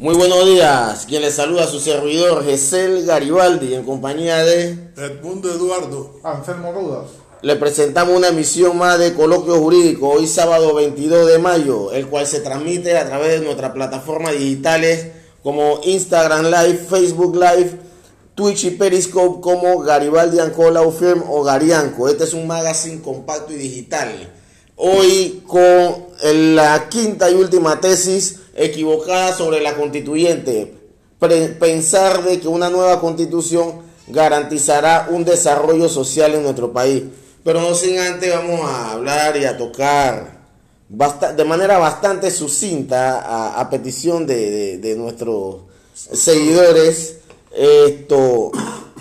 Muy buenos días. Quien le saluda a su servidor, Gesel Garibaldi, en compañía de Edmundo Eduardo. Anselmo Rudas. Le presentamos una emisión más de Coloquio Jurídico, hoy sábado 22 de mayo, el cual se transmite a través de nuestras plataformas digitales como Instagram Live, Facebook Live, Twitch y Periscope como Garibaldi Ancola Firm o Garianco. Este es un magazine compacto y digital. Hoy con la quinta y última tesis equivocada sobre la constituyente. pensar de que una nueva constitución garantizará un desarrollo social en nuestro país. Pero no sin antes vamos a hablar y a tocar de manera bastante sucinta a, petición de, nuestros seguidores esto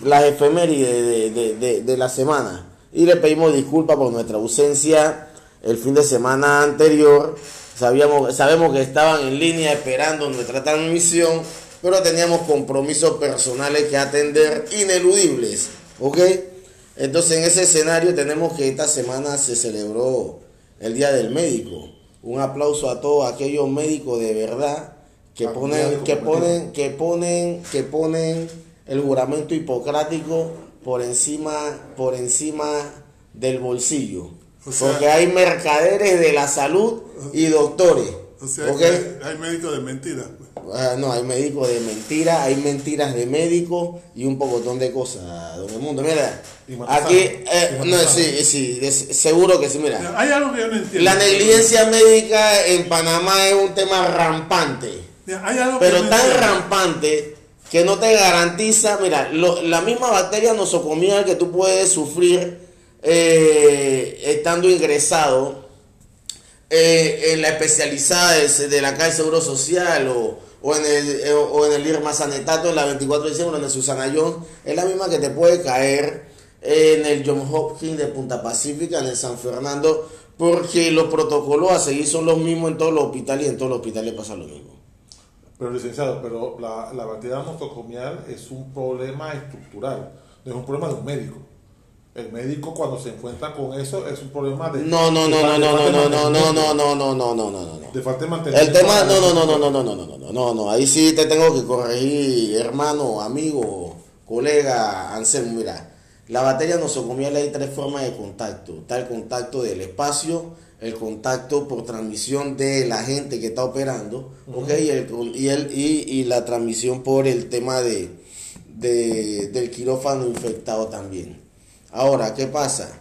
las efemérides de, de la semana. Y le pedimos disculpas por nuestra ausencia el fin de semana anterior Sabíamos, sabemos que estaban en línea esperando nuestra transmisión, pero teníamos compromisos personales que atender ineludibles. ¿Ok? Entonces en ese escenario tenemos que esta semana se celebró el Día del Médico. Un aplauso a todos aquellos médicos de verdad que ponen, que ponen, que ponen, que ponen el juramento hipocrático por encima, por encima del bolsillo. Porque hay mercaderes de la salud y doctores. O sea, hay, médicos de mentira. Ah, no, hay médicos de mentira, hay mentiras de médicos y un pocotón de cosas, don mundo. Mira, aquí, eh, no, sí, sí, seguro que sí, mira. Hay algo que yo no entiendo. La negligencia médica en Panamá es un tema rampante. pero tan rampante que no te garantiza, mira, la misma bacteria nosocomial que tú puedes sufrir eh, estando ingresado eh, en la especializada de, la Caja de Seguro Social o, en el, eh, IRMA Sanetato en la 24 de diciembre, en el Susana Jones, es la misma que te puede caer en el John Hopkins de Punta Pacífica, en el San Fernando, porque los protocolos a seguir son los mismos en todos los hospitales y en todos los hospitales pasa lo mismo. Pero licenciado, pero la, la nosocomial es un problema estructural, no es un problema de un médico el médico cuando se encuentra con eso es un problema de no no no no no no no no no no no no no no no de falta de mantenimiento el tema no no no no no no no no no no no ahí sí te tengo que corregir hermano amigo colega Anselmo mira la batería nosocomial hay tres formas de contacto está el contacto del espacio el contacto por transmisión de la gente que está operando y el y el y, y la transmisión por el tema de, de del quirófano infectado también Ahora, ¿qué pasa?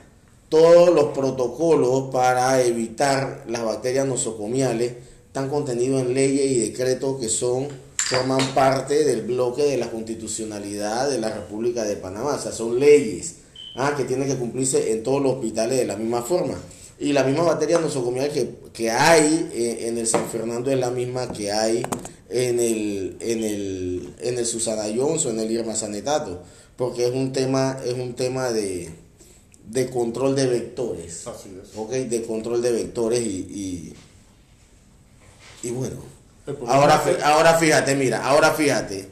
Todos los protocolos para evitar las bacterias nosocomiales están contenidos en leyes y decretos que son forman parte del bloque de la constitucionalidad de la República de Panamá. O sea, son leyes ah, que tienen que cumplirse en todos los hospitales de la misma forma. Y la misma bacteria nosocomial que, que hay en el San Fernando es la misma que hay en el, en el, en el Susana Jones o en el Irma Sanetato porque es un tema, es un tema de, control de vectores. Así es. ¿Ok? De control de vectores y, y, bueno. Ahora, ahora fíjate, mira, ahora fíjate.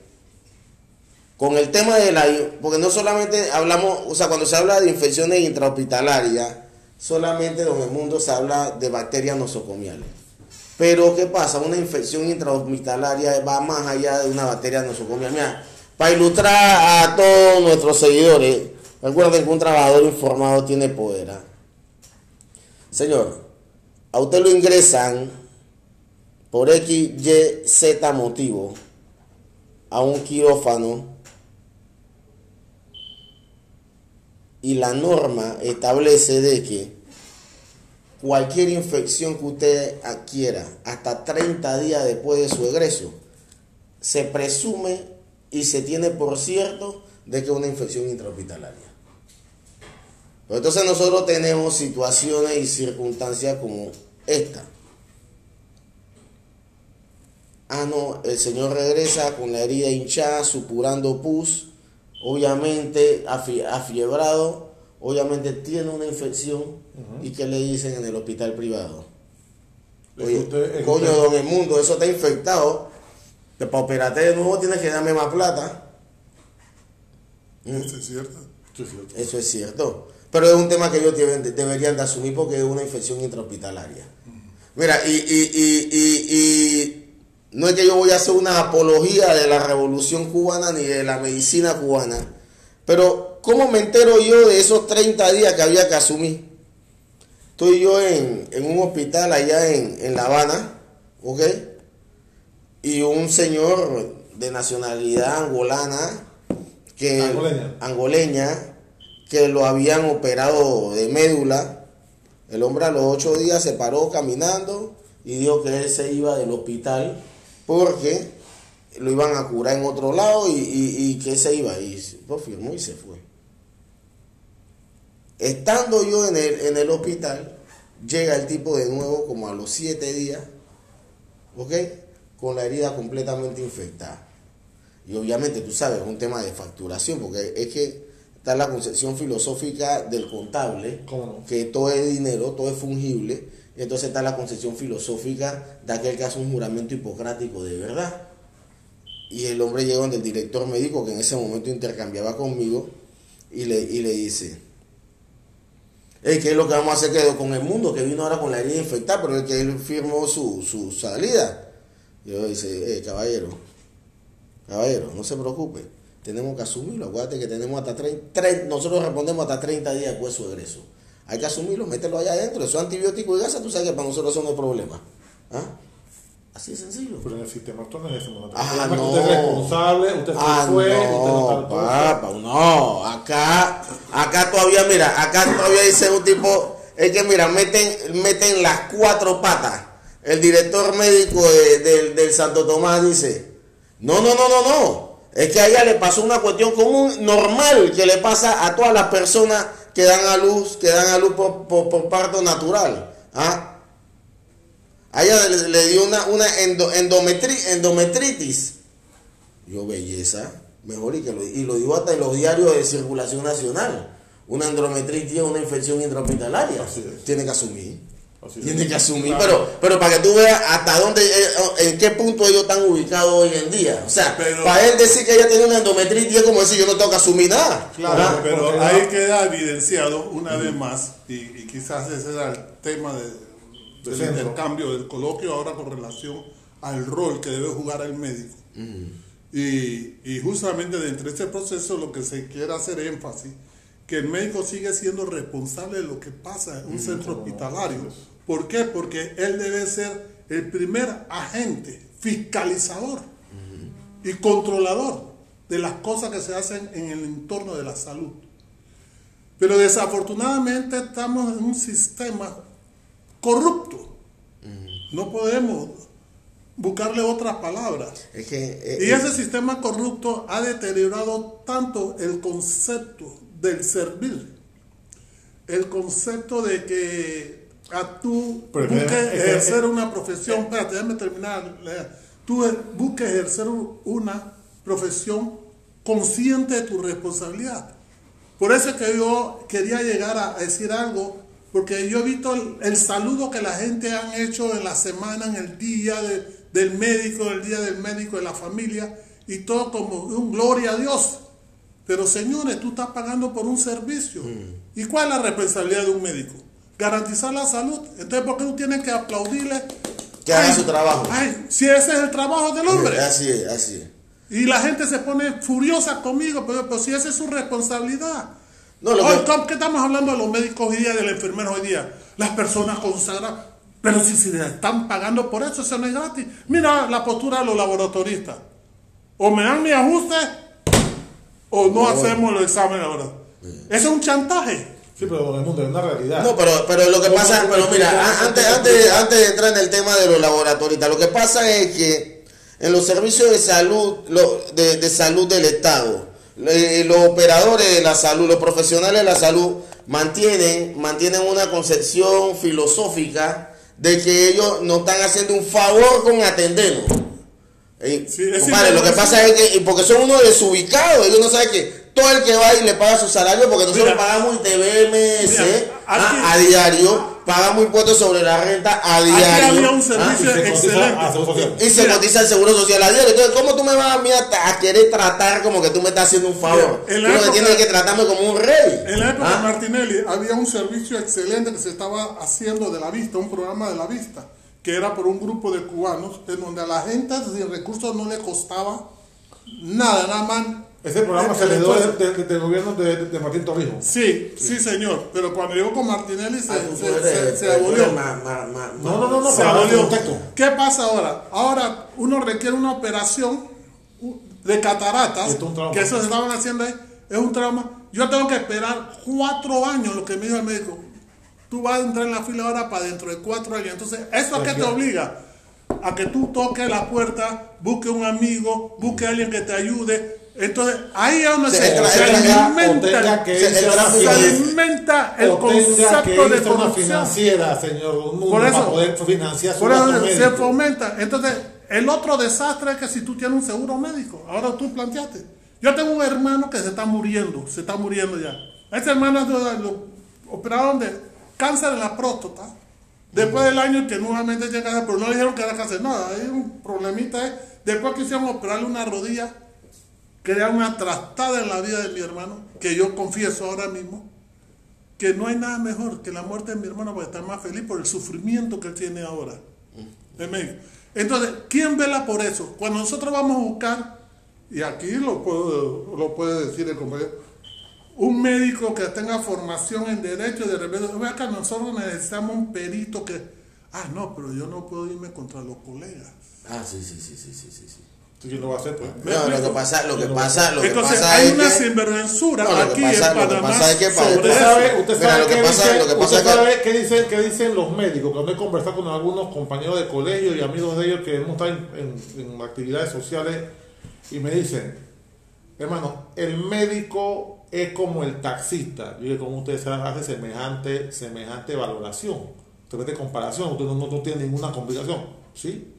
Con el tema de la... Porque no solamente hablamos, o sea, cuando se habla de infecciones intrahospitalarias, solamente en el mundo se habla de bacterias nosocomiales. Pero, ¿qué pasa? Una infección intrahospitalaria va más allá de una bacteria nosocomial. Mira, para ilustrar a todos nuestros seguidores, recuerden que un trabajador informado tiene poder. ¿ah? Señor, a usted lo ingresan por X, Y, Z motivo a un quirófano y la norma establece de que cualquier infección que usted adquiera hasta 30 días después de su egreso, se presume y se tiene por cierto de que es una infección intrahospitalaria. Pero entonces nosotros tenemos situaciones y circunstancias como esta. Ah, no, el señor regresa con la herida hinchada, supurando pus, obviamente afiebrado, obviamente tiene una infección y que le dicen en el hospital privado. Oye, coño, don el mundo, eso está infectado que para operarte de nuevo tienes que darme más plata. Eso es cierto. Eso es cierto. Pero es un tema que ellos deberían de asumir porque es una infección intrahospitalaria. Mira, y, y, y, y, no es que yo voy a hacer una apología de la revolución cubana ni de la medicina cubana, pero ¿cómo me entero yo de esos 30 días que había que asumir? Estoy yo en, en un hospital allá en, en La Habana, ¿ok? Y un señor de nacionalidad angolana, que, Angoleña. angoleña, que lo habían operado de médula. El hombre a los ocho días se paró caminando y dijo que él se iba del hospital porque lo iban a curar en otro lado y, y- y que se iba. Y lo firmó y se fue. Estando yo en el, en el hospital, llega el tipo de nuevo como a los siete días, ¿ok? Con la herida completamente infectada. Y obviamente, tú sabes, es un tema de facturación, porque es que está la concepción filosófica del contable, que todo es dinero, todo es fungible, y entonces está la concepción filosófica de aquel que hace un juramento hipocrático de verdad. Y el hombre llega donde el director médico, que en ese momento intercambiaba conmigo, y le, y le dice, "Ey, ¿qué es lo que vamos a hacer con el mundo? Que vino ahora con la herida infectada, pero el que él firmó su, su salida. Yo dice, "Eh, caballero, caballero, no se preocupe, tenemos que asumirlo. Acuérdate que tenemos hasta 30, nosotros respondemos hasta 30 días después de su egreso. Hay que asumirlo, mételo allá adentro, eso es antibiótico y gasa, tú sabes que para nosotros eso no es problema. ¿Ah? Así de sencillo. Pero en el sistema actual no es momento. Ah, Usted no. es responsable, usted se Ah, fue, no, usted no está papá, no, acá, acá todavía, mira, acá todavía dice un tipo, es que mira, meten, meten las cuatro patas. El director médico de- del, del Santo Tomás dice, no, no, no, no, no, es que a ella le pasó una cuestión común, normal, que le pasa a todas las personas que dan a luz, que dan a luz por, por- por parto natural. ¿ah? A ella le, le dio una, una endo- endometri- endometritis. Yo, belleza, mejor y que lo, y lo digo hasta en los diarios de circulación nacional. Una endometritis es una infección intrahospitalaria. Tiene que asumir. Así. Tiene que asumir, Claro. pero, pero para que tú veas hasta dónde, eh, en qué punto ellos están ubicados hoy en día. O sea, Pero- para él decir que ella tiene una endometritis es como decir yo no tengo que asumir nada. Claro, pero Porque ahí no- queda evidenciado una vez más, y, y quizás ese era el tema de- del intercambio, del coloquio ahora con relación al rol que debe jugar el médico. y, y justamente dentro de este proceso lo que se quiere hacer énfasis, que el médico sigue siendo responsable de lo que pasa en un centro hospitalario. ¿Por qué? Porque él debe ser el primer agente fiscalizador y controlador de las cosas que se hacen en el entorno de la salud. Pero desafortunadamente estamos en un sistema corrupto. No podemos buscarle otras palabras. Es que, eh, Y eh, ese sistema corrupto ha deteriorado tanto el concepto del servir, el concepto de que a tú Pero busques es que- ejercer una profesión, espérate, déjame terminar, tú eh, busques ejercer una profesión consciente de tu responsabilidad. Por eso es que yo quería llegar a decir algo, porque yo he visto el, el saludo que la gente han hecho en la semana, en el día de- del médico, el día del médico de la familia, y todo como un gloria a Dios. Pero señores, tú estás pagando por un servicio. ¿Y cuál es la responsabilidad de un médico? Garantizar la salud. Entonces, ¿por qué tienes que aplaudirle? Que haga Ay, su trabajo. Ay, si ese es el trabajo del hombre. Así es, así es. Y la gente se pone furiosa conmigo, pero, pero si esa es su responsabilidad. No, lo Hoy, que- ¿cómo- ¿Qué estamos hablando de los médicos hoy día, de los enfermeros hoy día? Las personas consagradas. Pero si se le están pagando por eso, eso no es gratis. Mira la postura de los laboratoristas. O me dan mi ajuste o no hacemos los exámenes ahora. Eso es un chantaje. Sí, pero el mundo es una realidad. No, pero, pero lo que ¿Cómo pasa, pero mira, antes, antes, antes de entrar en el tema de los laboratoristas, lo que pasa es que en los servicios de salud, lo- de, de salud del Estado, los operadores de la salud, los profesionales de la salud, mantienen, mantienen una concepción filosófica de que ellos nos están haciendo un favor con atendernos. Sí, es compadre, lo que pasa es que, porque son unos desubicados, ellos no saben que todo el que va y le paga su salario, porque nosotros Mira. pagamos TVMS Mira, ah, aquí- a diario, pagamos impuestos sobre la renta a Aquí diario. había un ah, servicio y se cotiza excelente. y se cotiza el seguro social a diario. Entonces, ¿cómo tú me vas a, mí a, a querer tratar como que tú me estás haciendo un favor? Mira, en tú que tienes que tratarme como un rey. En la época Ah, de Martinelli había un servicio excelente que se estaba haciendo de la vista, un programa de la vista, que era por un grupo de cubanos, en donde a la gente sin recursos no le costaba nada, nada más. Ese programa se le el dio esfuerzo. del de, gobierno de, de Martín Torrijos. Sí, sí, señor. Pero cuando llegó con Martinelli se, tú se- se- se abolió. ma- ma- ma- No, no, no, no, se para abolió. ¿Qué pasa ahora? Ahora uno requiere una operación de cataratas, Esto es un trauma. que eso se estaban haciendo ahí, es un trauma. Yo tengo que esperar cuatro años, lo que me dijo el médico. Tú vas a entrar en la fila ahora para dentro de cuatro años. Entonces, ¿eso a qué te obliga? A que tú toques la puerta, busque un amigo, busque a alguien que te ayude. Entonces, ahí es donde Se alimenta, que se- alimenta el concepto de corrupción. financiera, señor, un mundo Por eso- para poder financiar su Por eso se fomenta. Entonces, el otro desastre es que si tú tienes un seguro médico, ahora tú planteaste. Yo tengo un hermano que se está muriendo, se está muriendo ya. Ese hermano lo, operaron de cáncer en la próstata. Después del año que nuevamente llega, pero no le dijeron que era cáncer. No, hay un problemita. eh. Después quisieron operarle una rodilla, era una trastada en la vida de mi hermano, que yo confieso ahora mismo que no hay nada mejor que la muerte de mi hermano para estar más feliz por el sufrimiento que él tiene ahora. Amén. Entonces, ¿quién vela por eso? Cuando nosotros vamos a buscar, y aquí lo, puedo, lo puede decir el compañero, un médico que tenga formación en derecho, de repente, vea que nosotros necesitamos un perito que, ah, no, pero yo no puedo irme contra los colegas. Ah, sí, sí, sí, sí, sí, sí. sí. ¿Quién lo va a hacer, pues? No, lo que pasa, lo que pasa, lo que Entonces, pasa hay es una que- sinvergüenzura No, que aquí pasa- en lo que pasa es que para- sobre Usted sabe, usted sabe lo que pasa- dicen, lo que pasa usted que- sabe qué dicen, qué dicen los médicos. Cuando he conversado con algunos compañeros de colegio y amigos de ellos que hemos estado en, en- en actividades sociales y me dicen, hermano, el médico es como el taxista. Yo digo, como ustedes saben, hace semejante, semejante valoración. Usted ve de comparación, usted no, no- no tiene ninguna complicación, ¿sí?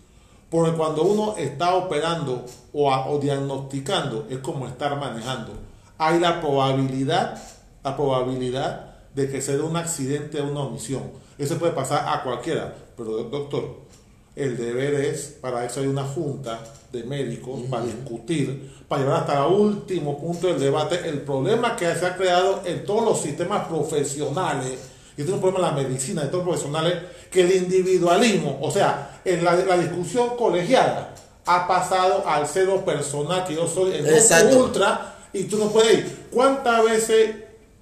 Porque cuando uno está operando o, a- o diagnosticando, es como estar manejando. Hay la probabilidad, la probabilidad de que se dé un accidente o una omisión. Eso puede pasar a cualquiera. Pero, doctor, el deber es, para eso hay una junta de médicos, para discutir, para llevar hasta el último punto del debate el problema que se ha creado en todos los sistemas profesionales, y este es un problema en la medicina, de todos los profesionales, que el individualismo, o sea, en la, la discusión colegiada, ha pasado al cero personal, que yo soy el Exacto. ultra, y tú no puedes ir. ¿Cuántas veces,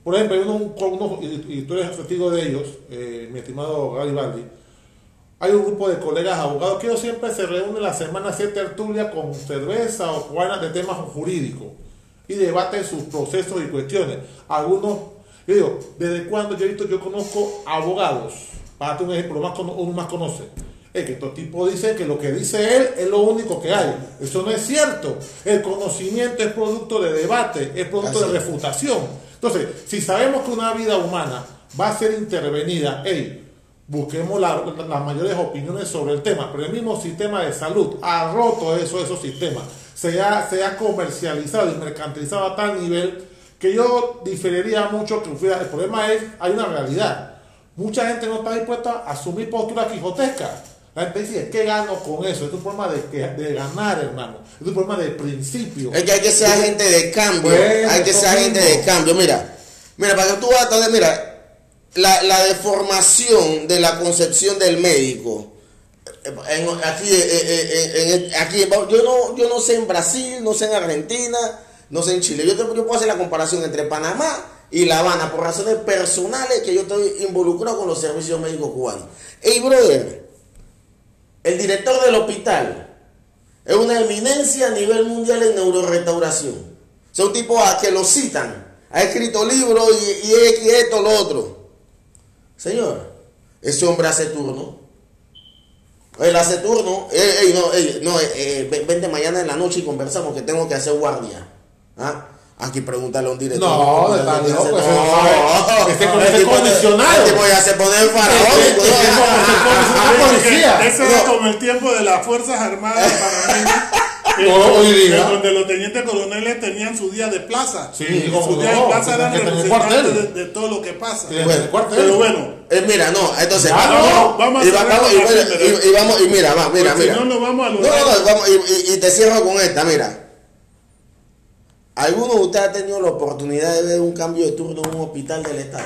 por ejemplo, hay uno, uno- y, y tú eres testigo de ellos, eh, mi estimado Garibaldi, hay un grupo de colegas abogados que ellos siempre se reúnen la semana hacer tertulia con cerveza o juganas de temas jurídicos y debaten sus procesos y cuestiones. Algunos, yo digo, ¿desde cuándo yo he visto, yo conozco abogados? Para darte un ejemplo, más uno más conoce. Es que estos tipos dicen que lo que dice él es lo único que hay. Eso no es cierto. El conocimiento es producto de debate, es producto Así de refutación. Entonces, si sabemos que una vida humana va a ser intervenida, hey, busquemos la- la- las mayores opiniones sobre el tema, pero el mismo sistema de salud ha roto eso, esos sistemas, se ha, se ha comercializado y mercantilizado a tal nivel que yo diferiría mucho que hubiera, el problema es, hay una realidad, mucha gente no está dispuesta a asumir posturas quijotescas, la gente dice, ¿qué gano con eso? Es un problema de, de ganar, hermano, es un problema de principio. Es que hay que ser agente de cambio. Hay que ser mismo. de cambio. Mira, mira, para que tú veas, entonces, mira, la, la deformación de la concepción del médico. eh, en- aquí, eh, eh, en- aquí, yo no, yo no sé en Brasil, no sé en Argentina, no sé en Chile. Yo, te- yo puedo hacer la comparación entre Panamá y La Habana por razones personales que yo estoy involucrado con los servicios médicos cubanos. Hey, brother, el director del hospital es una eminencia a nivel mundial en neurorestauración. Es un tipo a que lo citan. Ha escrito libros y, y esto, lo otro. Señor, ese hombre hace turno. Él hace turno. Ey, no, ey, no, eh, eh, ven- vente mañana en la noche y conversamos que tengo que hacer guardia. ¿Ah? Aquí pregúntale a un director. No, está Ese loco, tipo- ese no faraónico. ¿no? policía. Ese era No. como el tiempo de las Fuerzas Armadas panameñas. en No, donde- hoy día. en donde los tenientes coroneles tenían su día de plaza. Sí, Y su día no, de plaza eran representantes de, cuartel. de todo lo que pasa. Sí, Bueno, el cuartel. Pero bueno, Eh, mira, no, entonces Ya, vamos, no, vamos a y, vamos, y, vamos, y mira, va, mira, Porque mira. si no, no vamos a No, lograr. no, no, vamos, y te cierro con esta, mira. ¿Alguno de ustedes ha tenido la oportunidad de ver un cambio de turno en un hospital del Estado?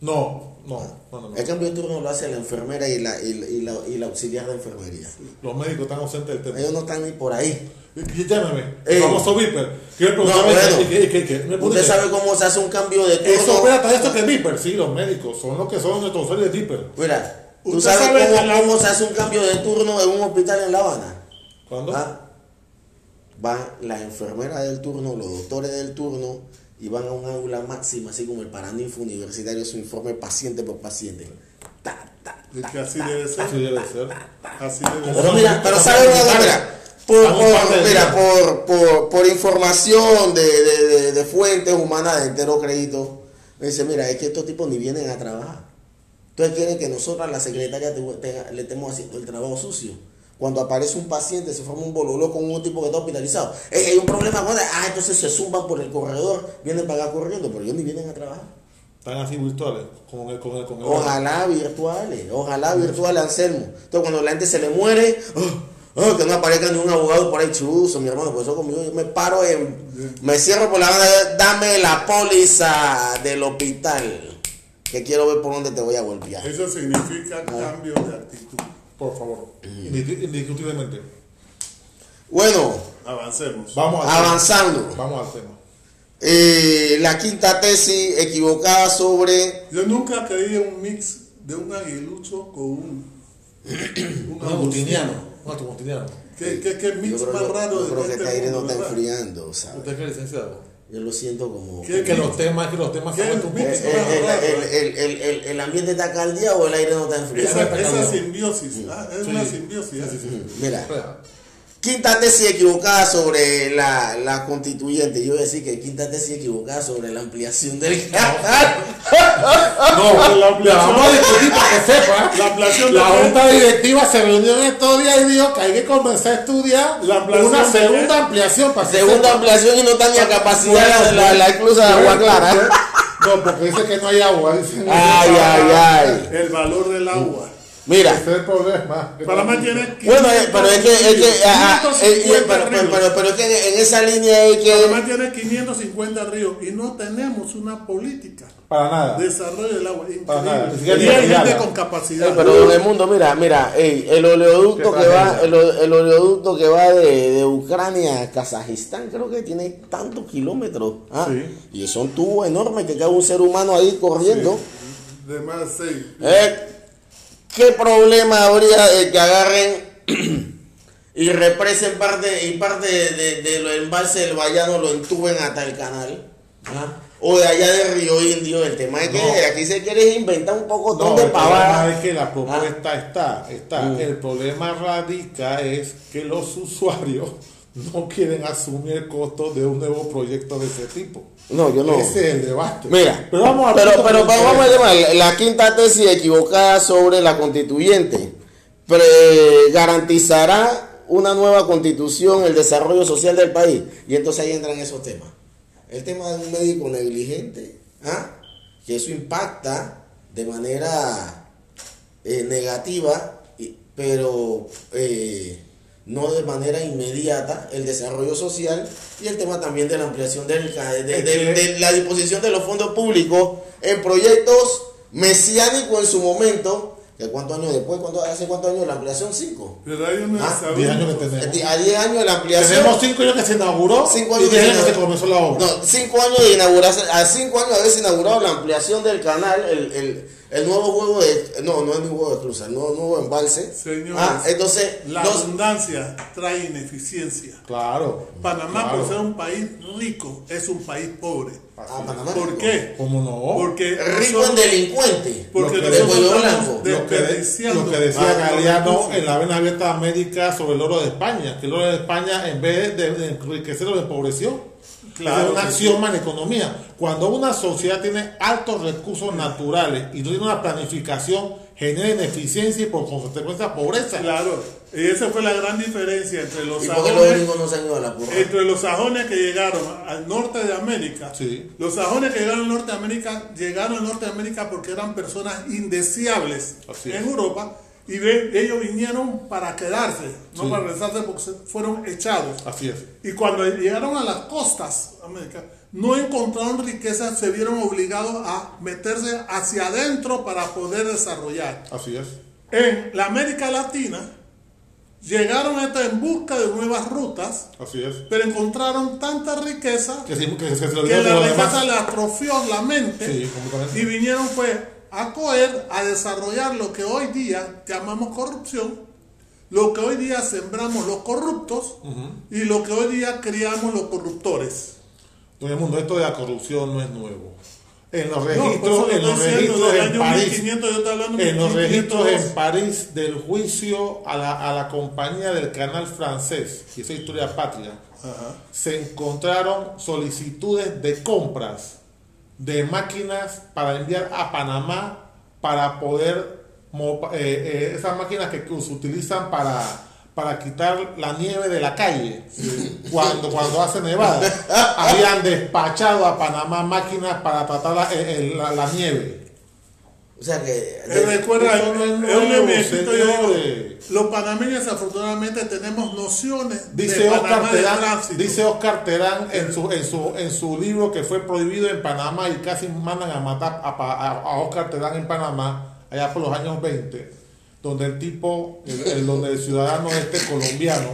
No, No, no, no. no. El cambio de turno lo hace la enfermera y la, y, la- y la, y la auxiliar de enfermería. Los médicos están ausentes del tema. Ellos no están ni por ahí. Llámame, famoso Viper. No, bueno. ¿Usted sabe cómo se hace un cambio de turno? Eso, espérate, esto que es Viper. Sí, los médicos son los que son nuestros usuarios de Viper. Mira, ¿tú sabes sabe cómo, que la- cómo se hace un cambio de turno en un hospital en La Habana? ¿Cuándo? ¿Ah? Van las enfermeras del turno, los doctores del turno y van a un aula máxima, así como el Paraninfo universitario, su informe paciente por paciente. Ta, ta, Es que así debe ser. Así debe ser. Así debe Pero ser. mira, pero ¿sabes una? Mira, por, mira, por, por, por información de, de, de- de fuentes humanas de entero crédito, me dice, mira, es que estos tipos ni vienen a trabajar. Entonces quieren que nosotras, la secretaria, te- le estemos haciendo el trabajo sucio. Cuando aparece un paciente, se forma un bololó con un tipo que está hospitalizado. Ey, hay un problema con él. Ah, entonces se zumban por el corredor, vienen para acá corriendo, pero ellos ni vienen a trabajar. Están así virtuales. Con el, con el, con el Ojalá virtuales, ojalá virtuales, Anselmo. Entonces cuando la gente se le muere, oh, oh, que no aparezca ni un abogado por ahí chuzo, mi hermano, por eso conmigo yo me paro en, me cierro por la banda, dame la póliza del hospital, que quiero ver por dónde te voy a golpear. Eso significa cambio de actitud. Por favor. Indis- Indiscutiblemente. Bueno, Avancemos. Vamos al avanzando. tema. Vamos al tema. Eh, la quinta tesis equivocada sobre Yo nunca creí en un mix de un aguilucho con un, un Un agustiniano. Un agustiniano. ¿Qué, qué, qué yo mix creo, más que- raro yo de creo que este este aire no está ¿verdad? enfriando, ¿sabes? ¿Usted qué licenciado? Yo lo siento como... ¿Qué? Que los temas, que los temas son Eh, eh, más el, el- el- el- ambiente está caldeado o el aire no está enfriando. Esa, esa cambiado. simbiosis, ah, es Sí. una simbiosis. ¿eh? Mira, Espera. quinta tesis equivocada sobre la, la constituyente. Yo voy a decir que quinta tesis equivocada sobre la ampliación del canal. No, la, vamos a discutir para que sepa. La ampliación La junta directiva se reunió en estos días y dijo que hay que comenzar a estudiar La ampliación una segunda ampliación para Segunda sepa. ampliación y no está ni a capacidad la, la, la inclusa de agua clara. No, porque dice que no hay agua. Ay, ay, ay. El valor del agua. Mira, Ese es el problema. Panamá tiene bueno, eh, pero es que, es que, ah, ah, eh, eh, 550 pero, pero, ríos. pero, pero es que en esa línea hay que. Panamá tiene 550 ríos y no tenemos una política Para nada. de desarrollo del agua. Para nada, Y hay gente con capacidad. Pero don el mundo, mira, mira, ey, el oleoducto que va, el, oleoducto que va de, de Ucrania a Kazajistán, creo que tiene tantos kilómetros. ¿ah? Sí. Y son tubos enormes que cabe un ser humano ahí corriendo. De más seis. Eh, ¿Qué problema habría de que agarren y represen parte y parte de, de, de los embalses del Bayano lo entuben hasta el canal? ¿ah? O de allá de Río Indio, el tema es que No. aquí se quiere inventar un poco No, de el problema pavada. es que la propuesta está, está. Mm. El problema radica es que los usuarios no quieren asumir el costo de un nuevo proyecto de ese tipo. No, yo no. Ese es el debate. Mira, pero vamos a pero, pero, pero vamos al tema. La, quinta tesis equivocada sobre la constituyente pre- garantizará una nueva constitución el desarrollo social del país. Y entonces ahí entran esos temas. El tema de un médico negligente, ¿ah? que eso impacta de manera eh, negativa, pero eh, no de manera inmediata el desarrollo social y el tema también de la ampliación del, de, de- de- de la disposición de los fondos públicos en proyectos mesiánicos en su momento. que ¿Cuántos años después? ¿Cuánto, ¿Hace cuántos años la ampliación? Cinco. Pero hay una Ah. 10 años que tenemos. A 10 años de la ampliación. Tenemos 5 años que se inauguró Cinco y años 10 de- años que se comenzó la obra. No, cinco años de inauguración, a cinco años de haberse inaugurado la ampliación del canal, el, el, el nuevo juego de, no, no es el juego de cruz, el nuevo, nuevo embalse. Señores, Ah, entonces, La abundancia trae ineficiencia. Claro. Panamá, Claro. por ser un país rico, es un país pobre. Ah, Panamá ¿Por rico. qué? ¿Cómo no? Porque rico en delincuente. porque Lo que- de cuello blanco. lo que, de- lo que decía Galeano en la vena abierta de América sobre el oro de España, que el oro de España en vez de, de enriquecer lo empobreció. Claro es una que axioma en economía. Cuando una sociedad tiene altos recursos naturales y no tiene una planificación, genera ineficiencia y por consecuencia pobreza. Claro, y esa fue la gran diferencia entre los ¿Y por qué los sajones, no entre los sajones que llegaron al norte de América. Sí. Los sajones que llegaron al norte de América llegaron al norte de América porque eran personas indeseables Así es. en Europa Y ve, ellos vinieron para quedarse, no Sí. para regresarse porque fueron echados. Así es. Y cuando llegaron a las costas americanas, no encontraron riqueza, se vieron obligados a meterse hacia adentro para poder desarrollar. Así es. En la América Latina, llegaron hasta en busca de nuevas rutas, Así es. pero encontraron tanta riqueza Que, sí, que se, que la riqueza le atrofió la mente Sí, y vinieron pues a a desarrollar lo que hoy día llamamos corrupción, lo que hoy día sembramos los corruptos y lo que hoy día criamos los corruptores. Todo el mundo, esto de la corrupción no es nuevo. En los registros, en los registros en París, 1500, yo estoy hablando de en los registros en 1502. París del juicio a la, a la compañía del canal francés, y esa historia patria, se encontraron solicitudes de compras de máquinas para enviar a Panamá para poder, eh, eh, esas máquinas que, que se utilizan para, para quitar la nieve de la calle cuando, cuando hace nevada. Habían despachado a Panamá máquinas para tratar la, eh, eh, la- la nieve. O sea que. Eh, Recuerda, Eso no es un señores. los panameños afortunadamente tenemos nociones Dice de Oscar de Terán, tránsito. dice Oscar Terán en su, en, su, en su libro que fue prohibido en Panamá y casi mandan a matar a, a- a Oscar Terán en Panamá, allá por los años 20, donde el tipo, el, el- donde el ciudadano este colombiano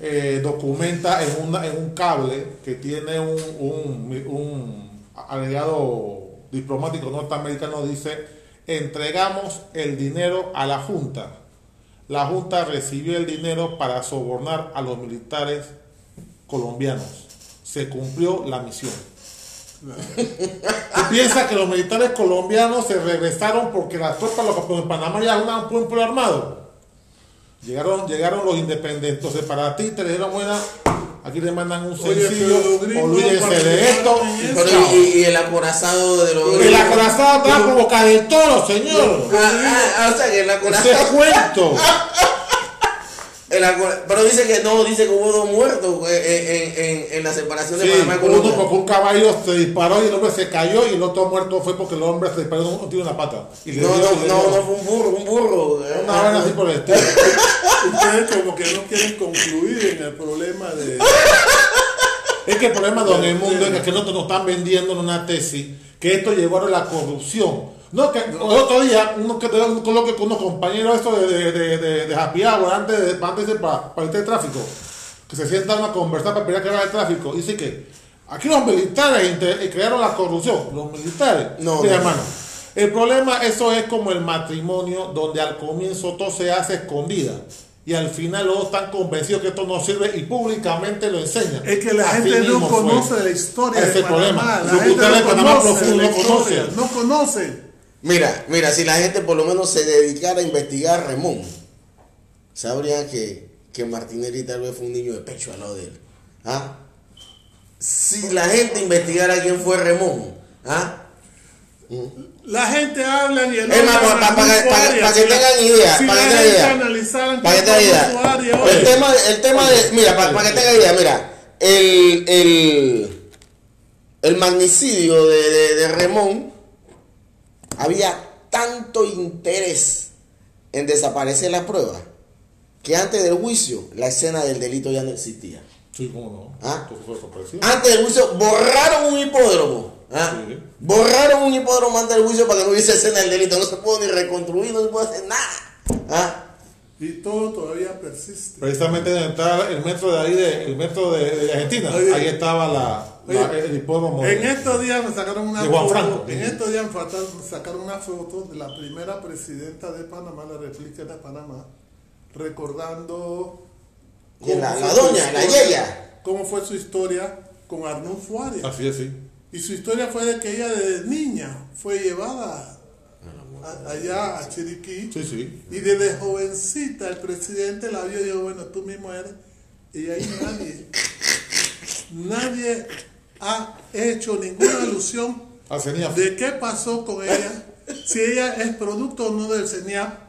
eh, documenta en, una, en un cable que tiene un, un, un agregado diplomático norteamericano, dice, entregamos el dinero a la Junta. La Junta recibió el dinero para sobornar a los militares colombianos. Se cumplió la misión. ¿Tú piensas que los militares colombianos se regresaron porque las tropas los, en Panamá ya eran un pueblo armado? Llegaron, llegaron los independientes. Entonces, para ti te dijeron, buena, aquí le mandan un sencillo, olvídense de esto. y Pero chao. y, y el acorazado de los. El acorazado estaba como boca del toro, señor. Ah, ah, ah, o sea que el Ese acorazado. cuento. el pero dice que no, dice que hubo dos muertos eh, en, en, en, en la separación de Sí, Panamá y uno porque un caballo se disparó y el hombre se cayó y el otro muerto fue porque el hombre se disparó un tiro en la pata. Y No, dio- no, no, no fue un burro, un burro. eh. Una vaina así por el estilo. Ustedes como que no quieren concluir en el problema de... Es que el problema don el mundo es que nosotros nos están vendiendo en una tesis que esto llevó a la corrupción. No, que el otro día, uno que un coloquio con unos compañeros esto de, de, de, de, de happy hour antes de, antes de para, para el tráfico, que se sientan a conversar para pelear que era el tráfico, dice que aquí los militares eh, crearon la corrupción. Los militares. No, no. hermano. El problema, eso es como el matrimonio, donde al comienzo todo se hace escondida. Y al final los dos están convencidos que esto no sirve y públicamente lo enseñan. Es que la Así gente no fue. conoce la historia Ese de es el problema. Panamá. La gente no conoce profundo la no historia, conocen. no conocen. Mira, mira, si la gente por lo menos se dedicara a investigar a Remón, sabrían que, que Martinelli tal vez fue un niño de pecho al lado de él. ¿Ah? Si la gente investigara quién fue Remón, ¿ah? La gente habla y el Es más, para, para, analiza para- área. para que tengan idea, si para que tengan idea. Para que tengan idea. El tema, el tema de, mira, para, para que tengan idea, mira, el, el, el magnicidio de, de, de Remón, había tanto interés en desaparecer la prueba que antes del juicio la escena del delito ya no existía. Sí, cómo no. Ah. Antes del juicio borraron un hipódromo. ¿ah? Sí. Borraron un hipódromo antes del juicio para que no hubiese escena del delito. No se pudo ni reconstruir, no se puede hacer nada. ¿ah? y todo todavía persiste. Precisamente donde está el metro de ahí, de, el metro de, de Argentina, ahí estaba la, la- Oye, el hipódromo. En de- estos días me sacaron una De Juan foto. Franco. En estos días me sacaron una foto de la primera presidenta de Panamá, la República de Panamá, recordando Y la- doña, la yeya. cómo fue su historia con Arnulfo Arias. Así es, sí. Y su historia fue de que ella desde niña fue llevada a- allá a Chiriquí. Sí, sí. Y desde jovencita el presidente la vio y dijo, bueno, tú mismo eres. Y ahí nadie, nadie ha hecho ninguna alusión A de qué pasó con ella, si ella es producto o no del CENIAP.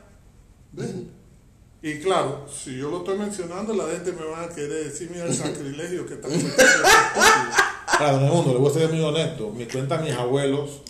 Y claro, si yo lo estoy mencionando, la gente me va a querer decir, mira el sacrilegio que está cometiendo este estúpido". Para todo el mundo, le voy a ser muy honesto. Mi cuenta mis abuelos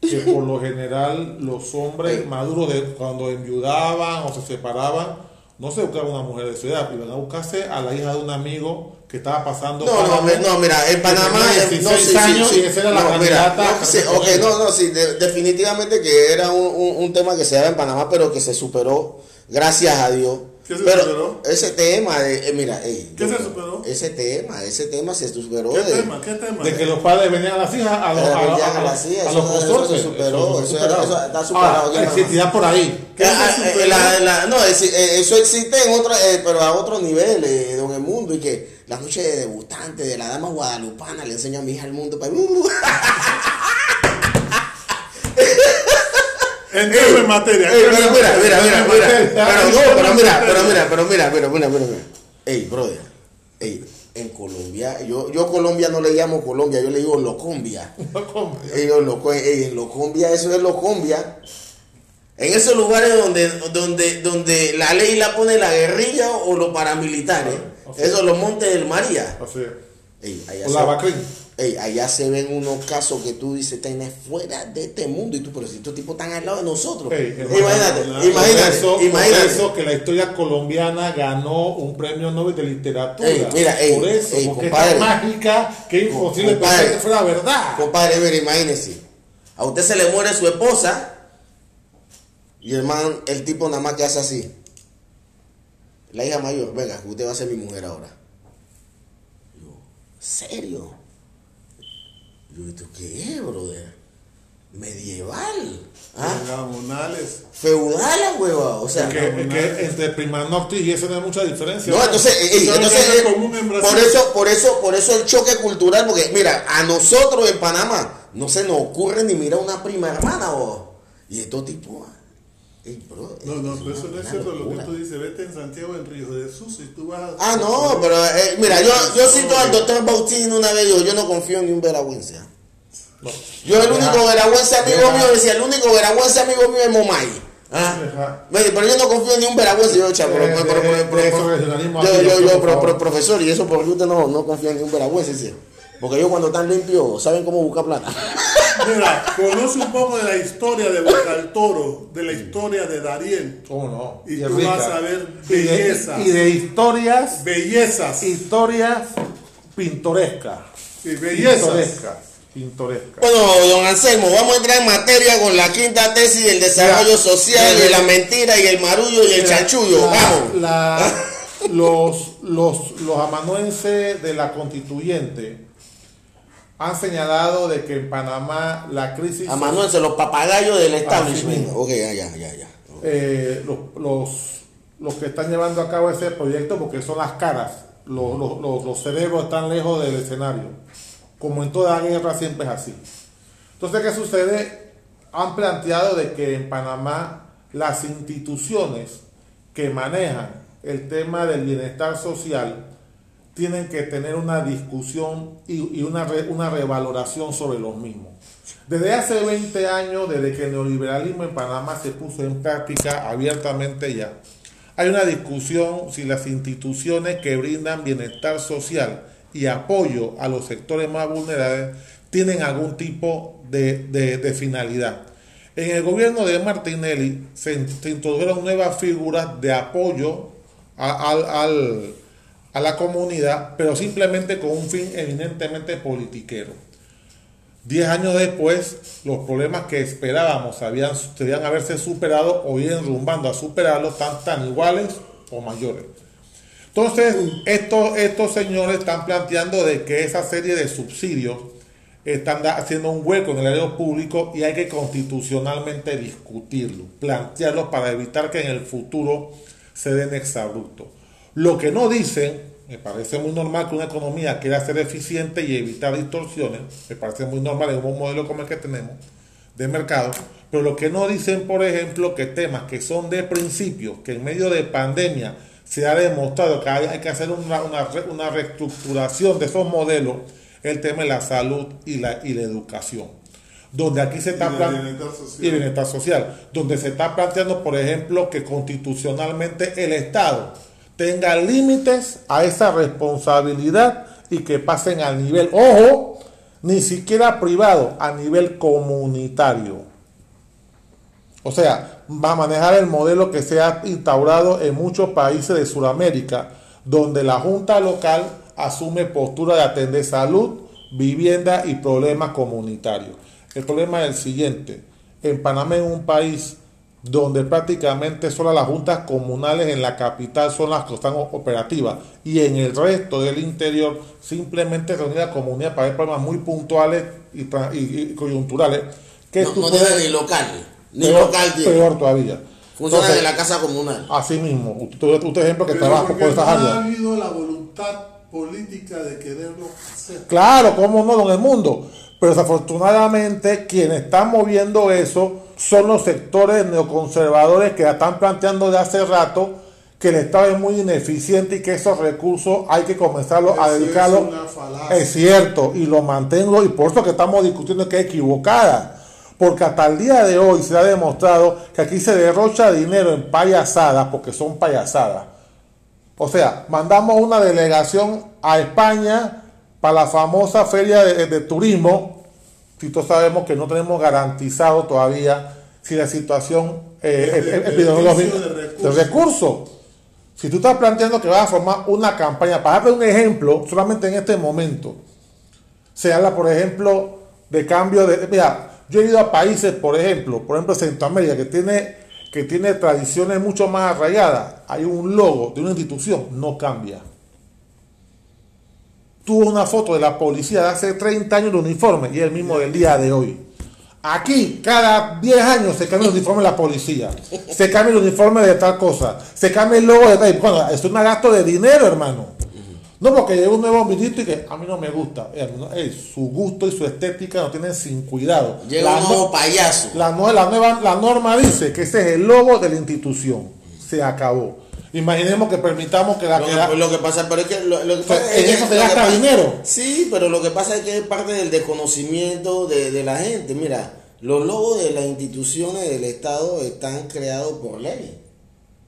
que por lo general los hombres maduros de, cuando enviudaban o se separaban, no se buscaban una mujer de su edad, iban a buscarse a la hija de un amigo que estaba pasando. No, no, Panamá, no, mira, en Panamá. tenía eh, 16 no, sí, sí, años sí. esa era la No, mira, candidata. no, sí, ok, no, no, sí, de- definitivamente que era un, un- un tema que se daba en Panamá, pero que se superó, gracias a Dios. ¿Qué se pero superó? ese tema, de, eh, mira, ey, ¿Qué yo- se superó? Ese tema, ese tema se superó. ¿Qué de- tema? ¿Qué tema? De que los padres venían a las hijas, a los, Eh, a, venían a- a las hijas, a eso- los eso se superó, eso- eso está superado en existirá por ahí. ¿Qué Ah, se eh, superó? la- la- no, es- eh, eso existe en otro, eh, pero a otro nivel eh, en el mundo y que la noche de debutante de la dama guadalupana le enseño a mi hija el mundo. pa- Entremos en materia. Ey, pero mira, mira, mira, mira, pero no, pero mira, pero mira, pero mira, mira, mira, mira, mira. Ey, brother, ey, en Colombia, yo, yo Colombia no le llamo Colombia, yo le digo Locombia. Ellos lo, ey, en Locombia, eso es Locombia. En esos lugares donde, donde, donde la ley la pone la guerrilla o los paramilitares, Ah, así. esos los montes del María. Así es. Ey, allá, O la se, Bacrín. ey, allá se ven unos casos que tú dices, tenés fuera de este mundo. Y tú, pero si estos tipos están al lado de nosotros. Ey, imagínate, por imagínate, eso, imagínate. eso que la historia colombiana ganó un premio Nobel de literatura. Mira, ey, por eso, porque compadre. es mágica que es imposible Compadre. pensar que fuera verdad. Compadre, mire, imagínese. A usted se le muere su esposa y el man, el tipo nada más que hace así. La hija mayor, venga, que usted va a ser mi mujer ahora. Yo, ¿serio? Yo, ¿esto qué es, brother? Medieval. ¿Ah? Gamonales. Feudal, hueva. O sea, que, entre prima noctis y eso no hay mucha diferencia. No, entonces, es entonces eh, común en por eso, por eso, por eso el choque cultural, porque mira, a nosotros en Panamá no se nos ocurre ni mirar una prima hermana o y estos tipos, bro, No, no, pero eso no es cierto lo que tú dices. Vete en Santiago, en Río de Jesús, y tú vas a... Ah, no, pero eh, mira, yo, yo cito al doctor Bautista una vez, yo, yo no confío en ni un veragüense. ah. No. Yo el único veragüense amigo deja- mío, decía, el único veragüense amigo mío es Momay. Ah. Pero yo no confío en ni un veragüense, yo, pero- pero- pero- eso regionalismo yo, yo, yo, profesor, y eso porque usted no, no confía en ni un veragüense, sí. Porque ellos cuando están limpios saben cómo buscar plata. Mira, conoce un poco de la historia de Boca del Toro, de la historia de Darién. ¿Cómo no? Y tú rica. vas a ver Y de- bellezas. Y de, historias, Bellezas. historias pintorescas. Sí, bellezas. Pintorescas. Pintorescas. Bueno, don Anselmo, vamos a entrar en materia con la quinta tesis del desarrollo social y mira, la mentira y el marullo y el chanchullo. la- Vamos. la- los, los, los amanuenses de la constituyente han señalado de que en Panamá la crisis A Manuel, se los papagayos del establishment. Ok, ya, ya, ya. ya. eh, los, los, los que están llevando a cabo ese proyecto porque son las caras, los, los, los, los cerebros están lejos del escenario. Como en toda guerra siempre es así. Entonces, ¿qué sucede? Han planteado de que en Panamá las instituciones que manejan el tema del bienestar social tienen que tener una discusión y, una, una revaloración sobre los mismos. Desde hace 20 años, desde que el neoliberalismo en Panamá se puso en práctica abiertamente ya, hay una discusión si las instituciones que brindan bienestar social y apoyo a los sectores más vulnerables tienen algún tipo de, de- finalidad. En el gobierno de Martinelli se, introdujeron nuevas figuras de apoyo al- a la comunidad, pero simplemente con un fin eminentemente politiquero. Diez años después, los problemas que esperábamos habían, debían haberse superado o ir enrumbando a superarlos tan, tan iguales o mayores. Entonces, estos, estos señores están planteando de que esa serie de subsidios están haciendo un hueco en el área público y hay que constitucionalmente discutirlo, plantearlo para evitar que en el futuro se den exabruptos. Lo que no dicen, me parece muy normal que una economía quiera ser eficiente y evitar distorsiones, me parece muy normal en un modelo como el que tenemos de mercado, pero lo que no dicen, por ejemplo, que temas que son de principio, que en medio de pandemia se ha demostrado que hay, hay que hacer una, una, una reestructuración de esos modelos, el tema de la salud y la, y la educación. Donde aquí se está Y del plan- bienestar social. y bienestar social, donde se está planteando, por ejemplo, que constitucionalmente el Estado tenga límites a esa responsabilidad y que pasen al nivel, ojo, ni siquiera privado, a nivel comunitario. O sea, va a manejar el modelo que se ha instaurado en muchos países de Sudamérica, donde la junta local asume postura de atender salud, vivienda y problemas comunitarios. El problema es el siguiente. En Panamá es un país donde prácticamente solo las juntas comunales en la capital son las que están operativas y en el resto del interior simplemente reunir la comunidad para ver problemas muy puntuales y, coyunturales. Que no, no ni local, ni peor, local Peor todavía. Funciona en la casa comunal. Así mismo. Usted, usted ejemplo que trabaja por estas áreas. ha habido la voluntad política de quererlo hacer. Claro, cómo no, en el mundo. Pero desafortunadamente quienes están moviendo eso son los sectores neoconservadores que están planteando de hace rato que el Estado es muy ineficiente y que esos recursos hay que comenzarlos a dedicarlos. Es, es, cierto, y lo mantengo, y por eso que estamos discutiendo que es equivocada. Porque hasta el día de hoy se ha demostrado que aquí se derrocha dinero en payasadas, porque son payasadas. O sea, mandamos una delegación a España para la famosa feria de, turismo, si todos sabemos que no tenemos garantizado todavía si la situación eh, epidemiológica de recursos. Si tú estás planteando que vas a formar una campaña, para darte un ejemplo, solamente en este momento, se habla, por ejemplo, de cambio de... Mira, yo he ido a países, por ejemplo, por ejemplo Centroamérica, que tiene, que tiene tradiciones mucho más arraigadas. Hay un logo de una institución, no cambia tuvo una foto de la policía de hace 30 años de uniforme y el mismo del día de hoy. Aquí, cada 10 años se cambia el uniforme de la policía, se cambia el uniforme de tal cosa, se cambia el logo de tal. Bueno, es un gasto de dinero, hermano. No porque llega un nuevo ministro y que a mí no me gusta. Eh, su gusto y su estética no tienen sin cuidado. Llega un nuevo payaso. La, la, nueva, la norma dice que ese es el logo de la institución. Se acabó. Imaginemos que permitamos que la lo, que, lo que pasa, pero es que, lo, que pasa en eso se gasta dinero. Sí, pero lo que pasa es que es parte del desconocimiento de, de la gente. Mira, los logos de las instituciones del Estado están creados por ley.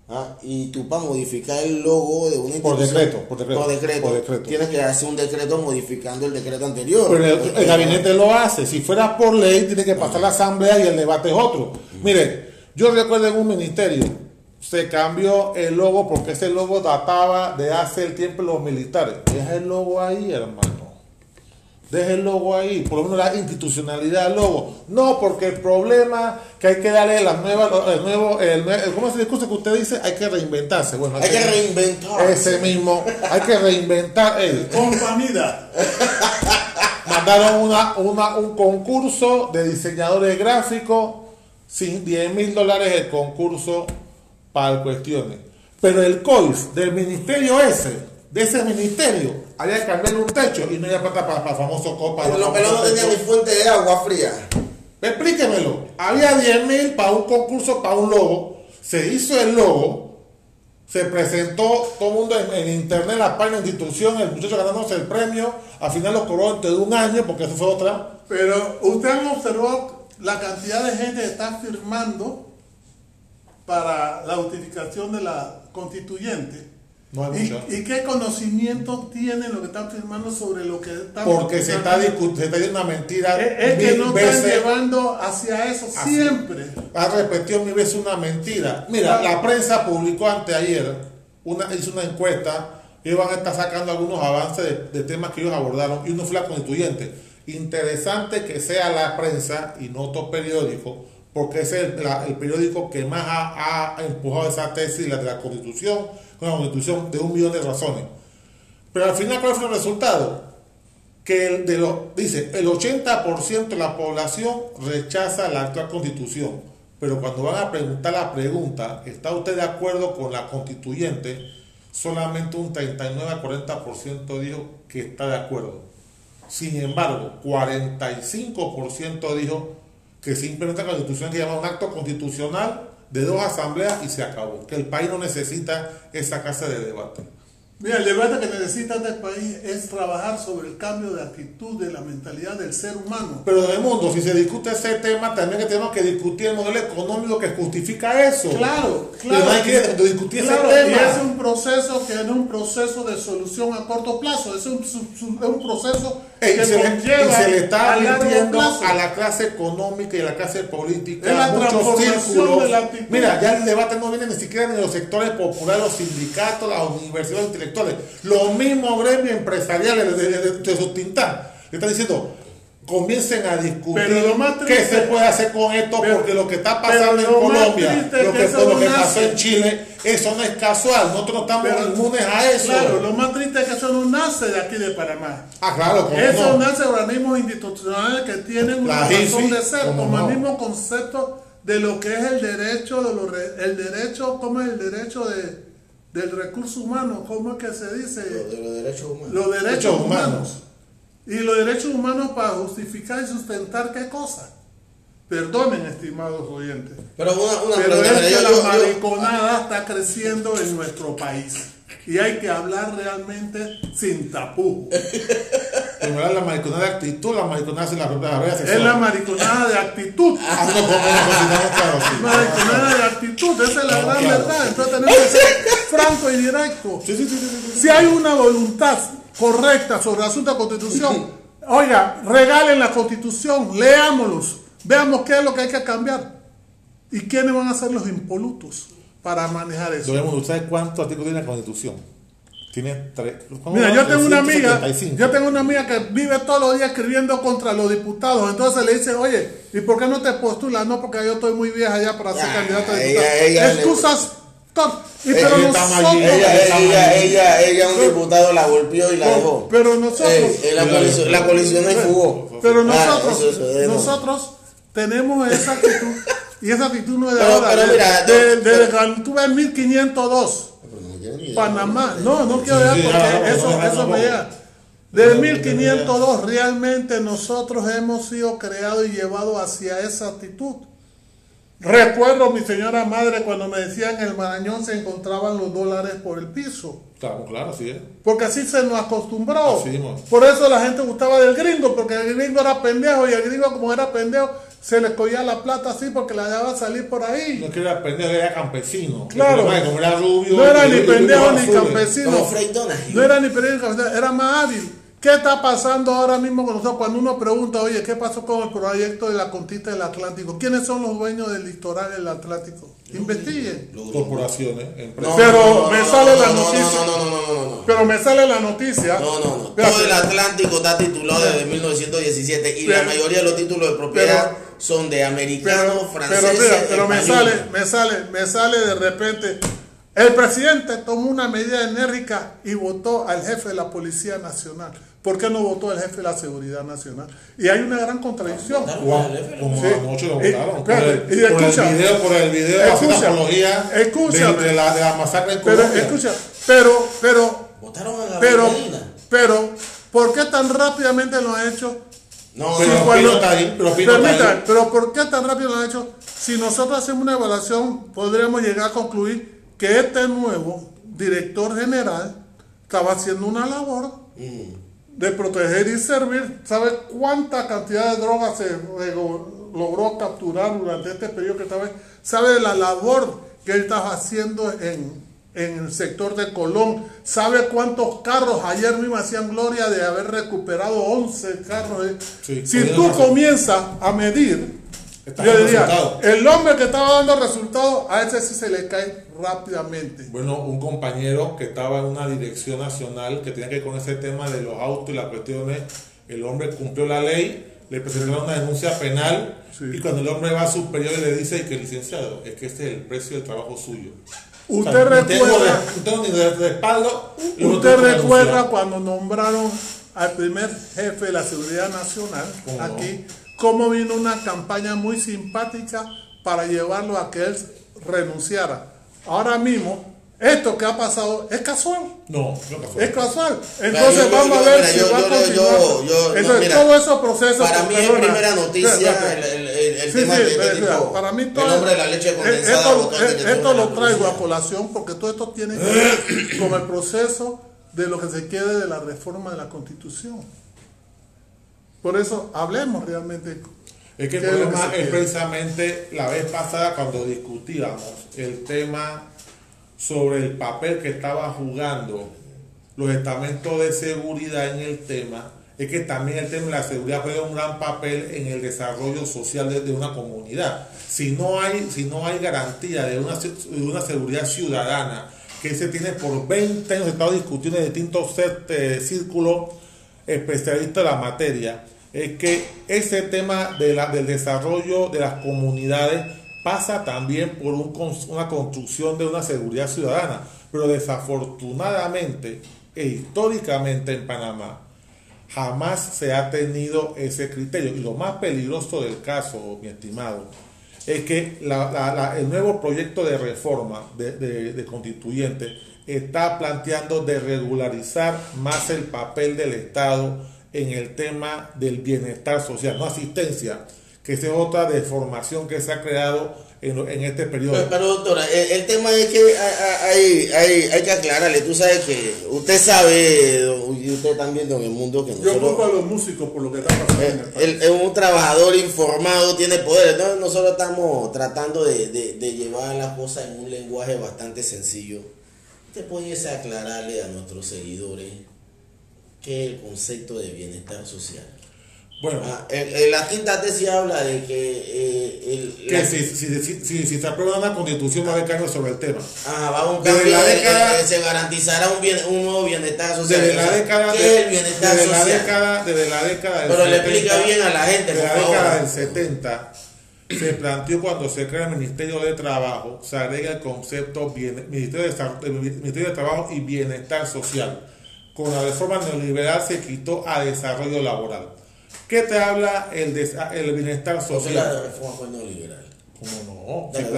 ¿ah? Y tú para modificar el logo de una institución... Por decreto, por decreto. Por decreto, por decreto. Tienes que hacer un decreto modificando el decreto anterior. Pero el, el gabinete lo hace. Si fuera por ley, tiene que pasar la asamblea y el debate es otro. Mire, yo recuerdo en un ministerio se cambió el logo porque ese logo databa de hace el tiempo de los militares. Deja el logo ahí, hermano. Deja el logo ahí, por lo menos la institucionalidad del logo. No, porque el problema que hay que darle las nuevas, el nuevo, el, ¿cómo es el discurso que usted dice? Hay que reinventarse. Bueno, hay, que, reinventar. Ese mismo, hay que reinventar. El, Compañía. Mandaron una, una, un concurso de diseñadores gráficos, sin 10 mil dólares el concurso para cuestiones. Pero el COIF del ministerio ese, de ese ministerio, había que cambiarle un techo y no había plata para, el famoso copa. Pero los no tenían ni fuente de agua fría. Explíquemelo. Había 10 mil para un concurso, para un logo. Se hizo el logo. Se presentó todo el mundo en, internet, la página de institución, el muchacho ganándose el premio. Al final lo cobró antes de un año porque eso fue otra. Pero usted observó la cantidad de gente que está firmando para la utilización de la constituyente. ¿Y, qué conocimiento tienen lo que están firmando sobre lo que están Porque se está, discutiendo una mentira. Es, que no están llevando hacia eso siempre. Ha repetido mil veces una mentira. Mira, la prensa publicó anteayer, una, hizo una encuesta y van a estar sacando algunos avances de, de, temas que ellos abordaron y uno fue la constituyente. Interesante que sea la prensa y no otro periódico porque es el, periódico que más ha, empujado esa tesis, la de la constitución, una constitución de un millón de razones. Pero al final, ¿cuál fue el resultado? Que el de lo, dice, el 80% de la población rechaza la actual constitución. Pero cuando van a preguntar la pregunta, ¿está usted de acuerdo con la constituyente? Solamente un 39 a 40% dijo que está de acuerdo. Sin embargo, 45% dijo que simplemente la constitución que llama un acto constitucional de dos asambleas y se acabó. Que el país no necesita esa casa de debate. Mira, el debate que necesita este país es trabajar sobre el cambio de actitud de la mentalidad del ser humano. Pero en el mundo, si se discute ese tema, también tenemos que discutir el modelo económico que justifica eso. Claro, Pero claro. no hay que discutir Claro, ese y tema. es un proceso que es un proceso de solución a corto plazo, es un, es un proceso Ey, que y se, le, y se le está advirtiendo a la clase económica y a la clase política Es la muchos círculos. de la. Mira, ya el debate no viene ni siquiera ni de los sectores populares, los sindicatos, las universidades intelectuales. Los mismos gremios empresariales de, de, de, de su Tintán le están diciendo, comiencen a discutir Pero lo más qué se puede hacer con esto, pero- porque lo que está pasando en Colombia, lo que lo que pasó en Chile, eso no es casual. Nosotros no estamos Pero- inmunes a eso. Claro, lo más triste es que eso no nace de aquí de Panamá. Ah, claro, ¿cómo Eso no? nace de organismos institucionales que tienen una La razón de ser, ¿cómo como no? el mismo concepto de lo que es el derecho, de el derecho, ¿cómo es el derecho de, del recurso humano? ¿Cómo es que se dice? De los derechos humanos. Los derechos Derechos humanos. humanos. Y los derechos humanos para justificar y sustentar qué cosa. Perdonen, estimados oyentes. Pero una, una Pero es pregunta, que yo- la yo- mariconada está creciendo en nuestro país. Y hay que hablar realmente sin tapujos. Primero la mariconada de actitud, la mariconada de la propia la Es la mariconada de actitud. Ah, no, como claro, sí. Mariconada de actitud, esa es la No, gran claro. verdad. Entonces tenemos que ser franco y directo. Sí, sí, sí, sí. Si hay una voluntad correcta sobre el asunto de constitución, oiga, regalen la constitución, leámoslos, veamos qué es lo que hay que cambiar y quiénes van a ser los impolutos para manejar eso. Debemos, ¿usted sabe cuántos artículos tiene la Constitución? Tiene tres. Mira, yo tengo una amiga, 375. yo tengo una amiga que vive todos los días escribiendo contra los diputados. Entonces le dice, oye, ¿y por qué no te postulas? No, porque yo estoy muy vieja ya para ser Ah, candidata a diputada. Excusas, y Ella pero nosotros, ella, ella, ella, ella, un diputado la golpeó y la dejó. pero nosotros, la, colisión, la fugó. pero Ah, nosotros, nosotros tenemos esa actitud y esa actitud no es de ahora, pero de- tú ves 1502. Panamá. No, no quiero ver porque no, eso, eso me llega. Desde 1502 realmente nosotros hemos sido creados y llevados hacia esa actitud. Recuerdo mi señora madre cuando me decían en el Marañón se encontraban los dólares por el piso. Claro, claro, sí. ¿eh? Porque así se nos acostumbró. Así. Por eso la gente gustaba del gringo, porque el gringo era pendejo y el gringo como era pendejo se le cogía la plata así porque la dejaba salir por ahí. No es que era pendejo, era campesino. Claro. Como era rubio. No era ni pendejo ni campesino. No era ni periódico, era más hábil. ¿Qué está pasando ahora mismo con nosotros? Cuando uno pregunta, oye, ¿qué pasó con el proyecto de la conquista del Atlántico? ¿Quiénes son los dueños del litoral del Atlántico? Investiguen. Corporaciones, empresas. No, Pero me sale la no, noticia. No, no, no, no. Pero me sale la noticia. No, no, no. Todo el Atlántico está titulado desde 1917 y la Pero- mayoría de los títulos de propiedad pero- son de Pero, americanos, pero, franceses, mira, pero me sale, me sale, me sale de repente. El presidente tomó una medida enérgica y votó al jefe de la Policía Nacional. ¿Por qué no votó al jefe de la Seguridad Nacional? Y hay una gran contradicción. Como Sí. anoche lo votaron. Por el, y por escucha. el video, por el video Escucha. apología de, de la, de la masacre en Pero Colombia. escucha, pero, pero, Votaron a Gabriel pero, Medina. pero, ¿por qué tan rápidamente lo han hecho? No, Pero Sí, no, cuando- Pino está ahí, pero Permita, ahí. pero ¿por qué tan rápido lo han hecho? Si nosotros hacemos una evaluación, podríamos llegar a concluir que este nuevo director general estaba haciendo una labor de proteger y servir. ¿Sabe cuánta cantidad de drogas se logró capturar durante este periodo que estaba? ¿Sabe la labor que él estaba haciendo en, en el sector de Colón? ¿Sabe cuántos carros ayer mismo hacían gloria de haber recuperado 11 carros? eh? Sí, si tú comienzas a medir, Está yo dando diría, resultados. el hombre que estaba dando resultados, a ese sí se le cae rápidamente. Bueno, un compañero que estaba en una dirección nacional que tenía que ver con ese tema de los autos y las cuestiones, el hombre cumplió la ley, le presentaron una denuncia penal Sí. y cuando el hombre va a superior y le dice que licenciado, es que este es el precio del trabajo suyo. Usted O sea, recuerda- de respaldo. Usted recuerda cuando nombraron al primer jefe de la seguridad nacional ¿Cómo no? Cómo vino una campaña muy simpática para llevarlo a que él renunciara. Ahora mismo, esto que ha pasado es casual. No, no pasó. Es casual. Entonces yo- vamos yo- a ver mira, si yo- va a continuar. yo- yo- no, Entonces, mira, todos esos procesos. Para mí es primera noticia el, el, el, el Sí, tema sí, de tipo. para mí el todo hombre de la leche eh, condensada. esto, votante eh, esto lo traigo a colación porque todo esto tiene que ver con el proceso de lo que se quede de la reforma de la constitución. Por eso hablemos realmente. Es que el ¿qué es lo problema es precisamente la vez pasada cuando discutíamos el tema sobre el papel que estaba jugando los estamentos de seguridad en el tema, es que también el tema de la seguridad juega un gran papel en el desarrollo social de, de una comunidad. Si no hay, si no hay garantía de una, de una seguridad ciudadana que se tiene por 20 años, estado discutiendo en distintos eh, círculos especialistas de la materia, es que ese tema de la- del desarrollo de las comunidades pasa también por un una construcción de una seguridad ciudadana, pero desafortunadamente e históricamente en Panamá jamás se ha tenido ese criterio. Y lo más peligroso del caso, mi estimado, es que la- el nuevo proyecto de reforma de, de- de constituyente está planteando de regularizar más el papel del Estado en el tema del bienestar social, no asistencia, que es otra deformación que se ha creado en, en este periodo. Pero, pero, doctora, el, el tema es que hay, hay, hay, que aclararle. Tú sabes que usted sabe, y usted también, don el mundo, que Yo nosotros. culpo a los músicos por lo que está pasando en el Eh, país. un trabajador informado, tiene poder. Entonces nosotros estamos tratando de, de- de llevar las cosas en un lenguaje bastante sencillo. ¿Usted pudiese aclararle a nuestros seguidores qué es el concepto de bienestar social? Bueno, Ah, en, en la quinta tesis habla de que eh, el, que la- si, si, si, si- se aprueba una constitución va a haber cambios sobre el tema. Ajá, va a haber un Desde la década- eh, se garantizará un, bien- un nuevo bienestar social. Desde la década, ¿Qué de- es el bienestar desde la década, desde la década del Pero le explica bien a la gente, de la favor. década del 70 se planteó cuando se crea el Ministerio de Trabajo, se agrega el concepto bien- Ministerio, de, el Ministerio de Trabajo y Bienestar Social. Con la reforma neoliberal se quitó a desarrollo laboral. ¿Qué te habla el, el bienestar la social? reforma fue neoliberal. ¿Cómo no? Dale.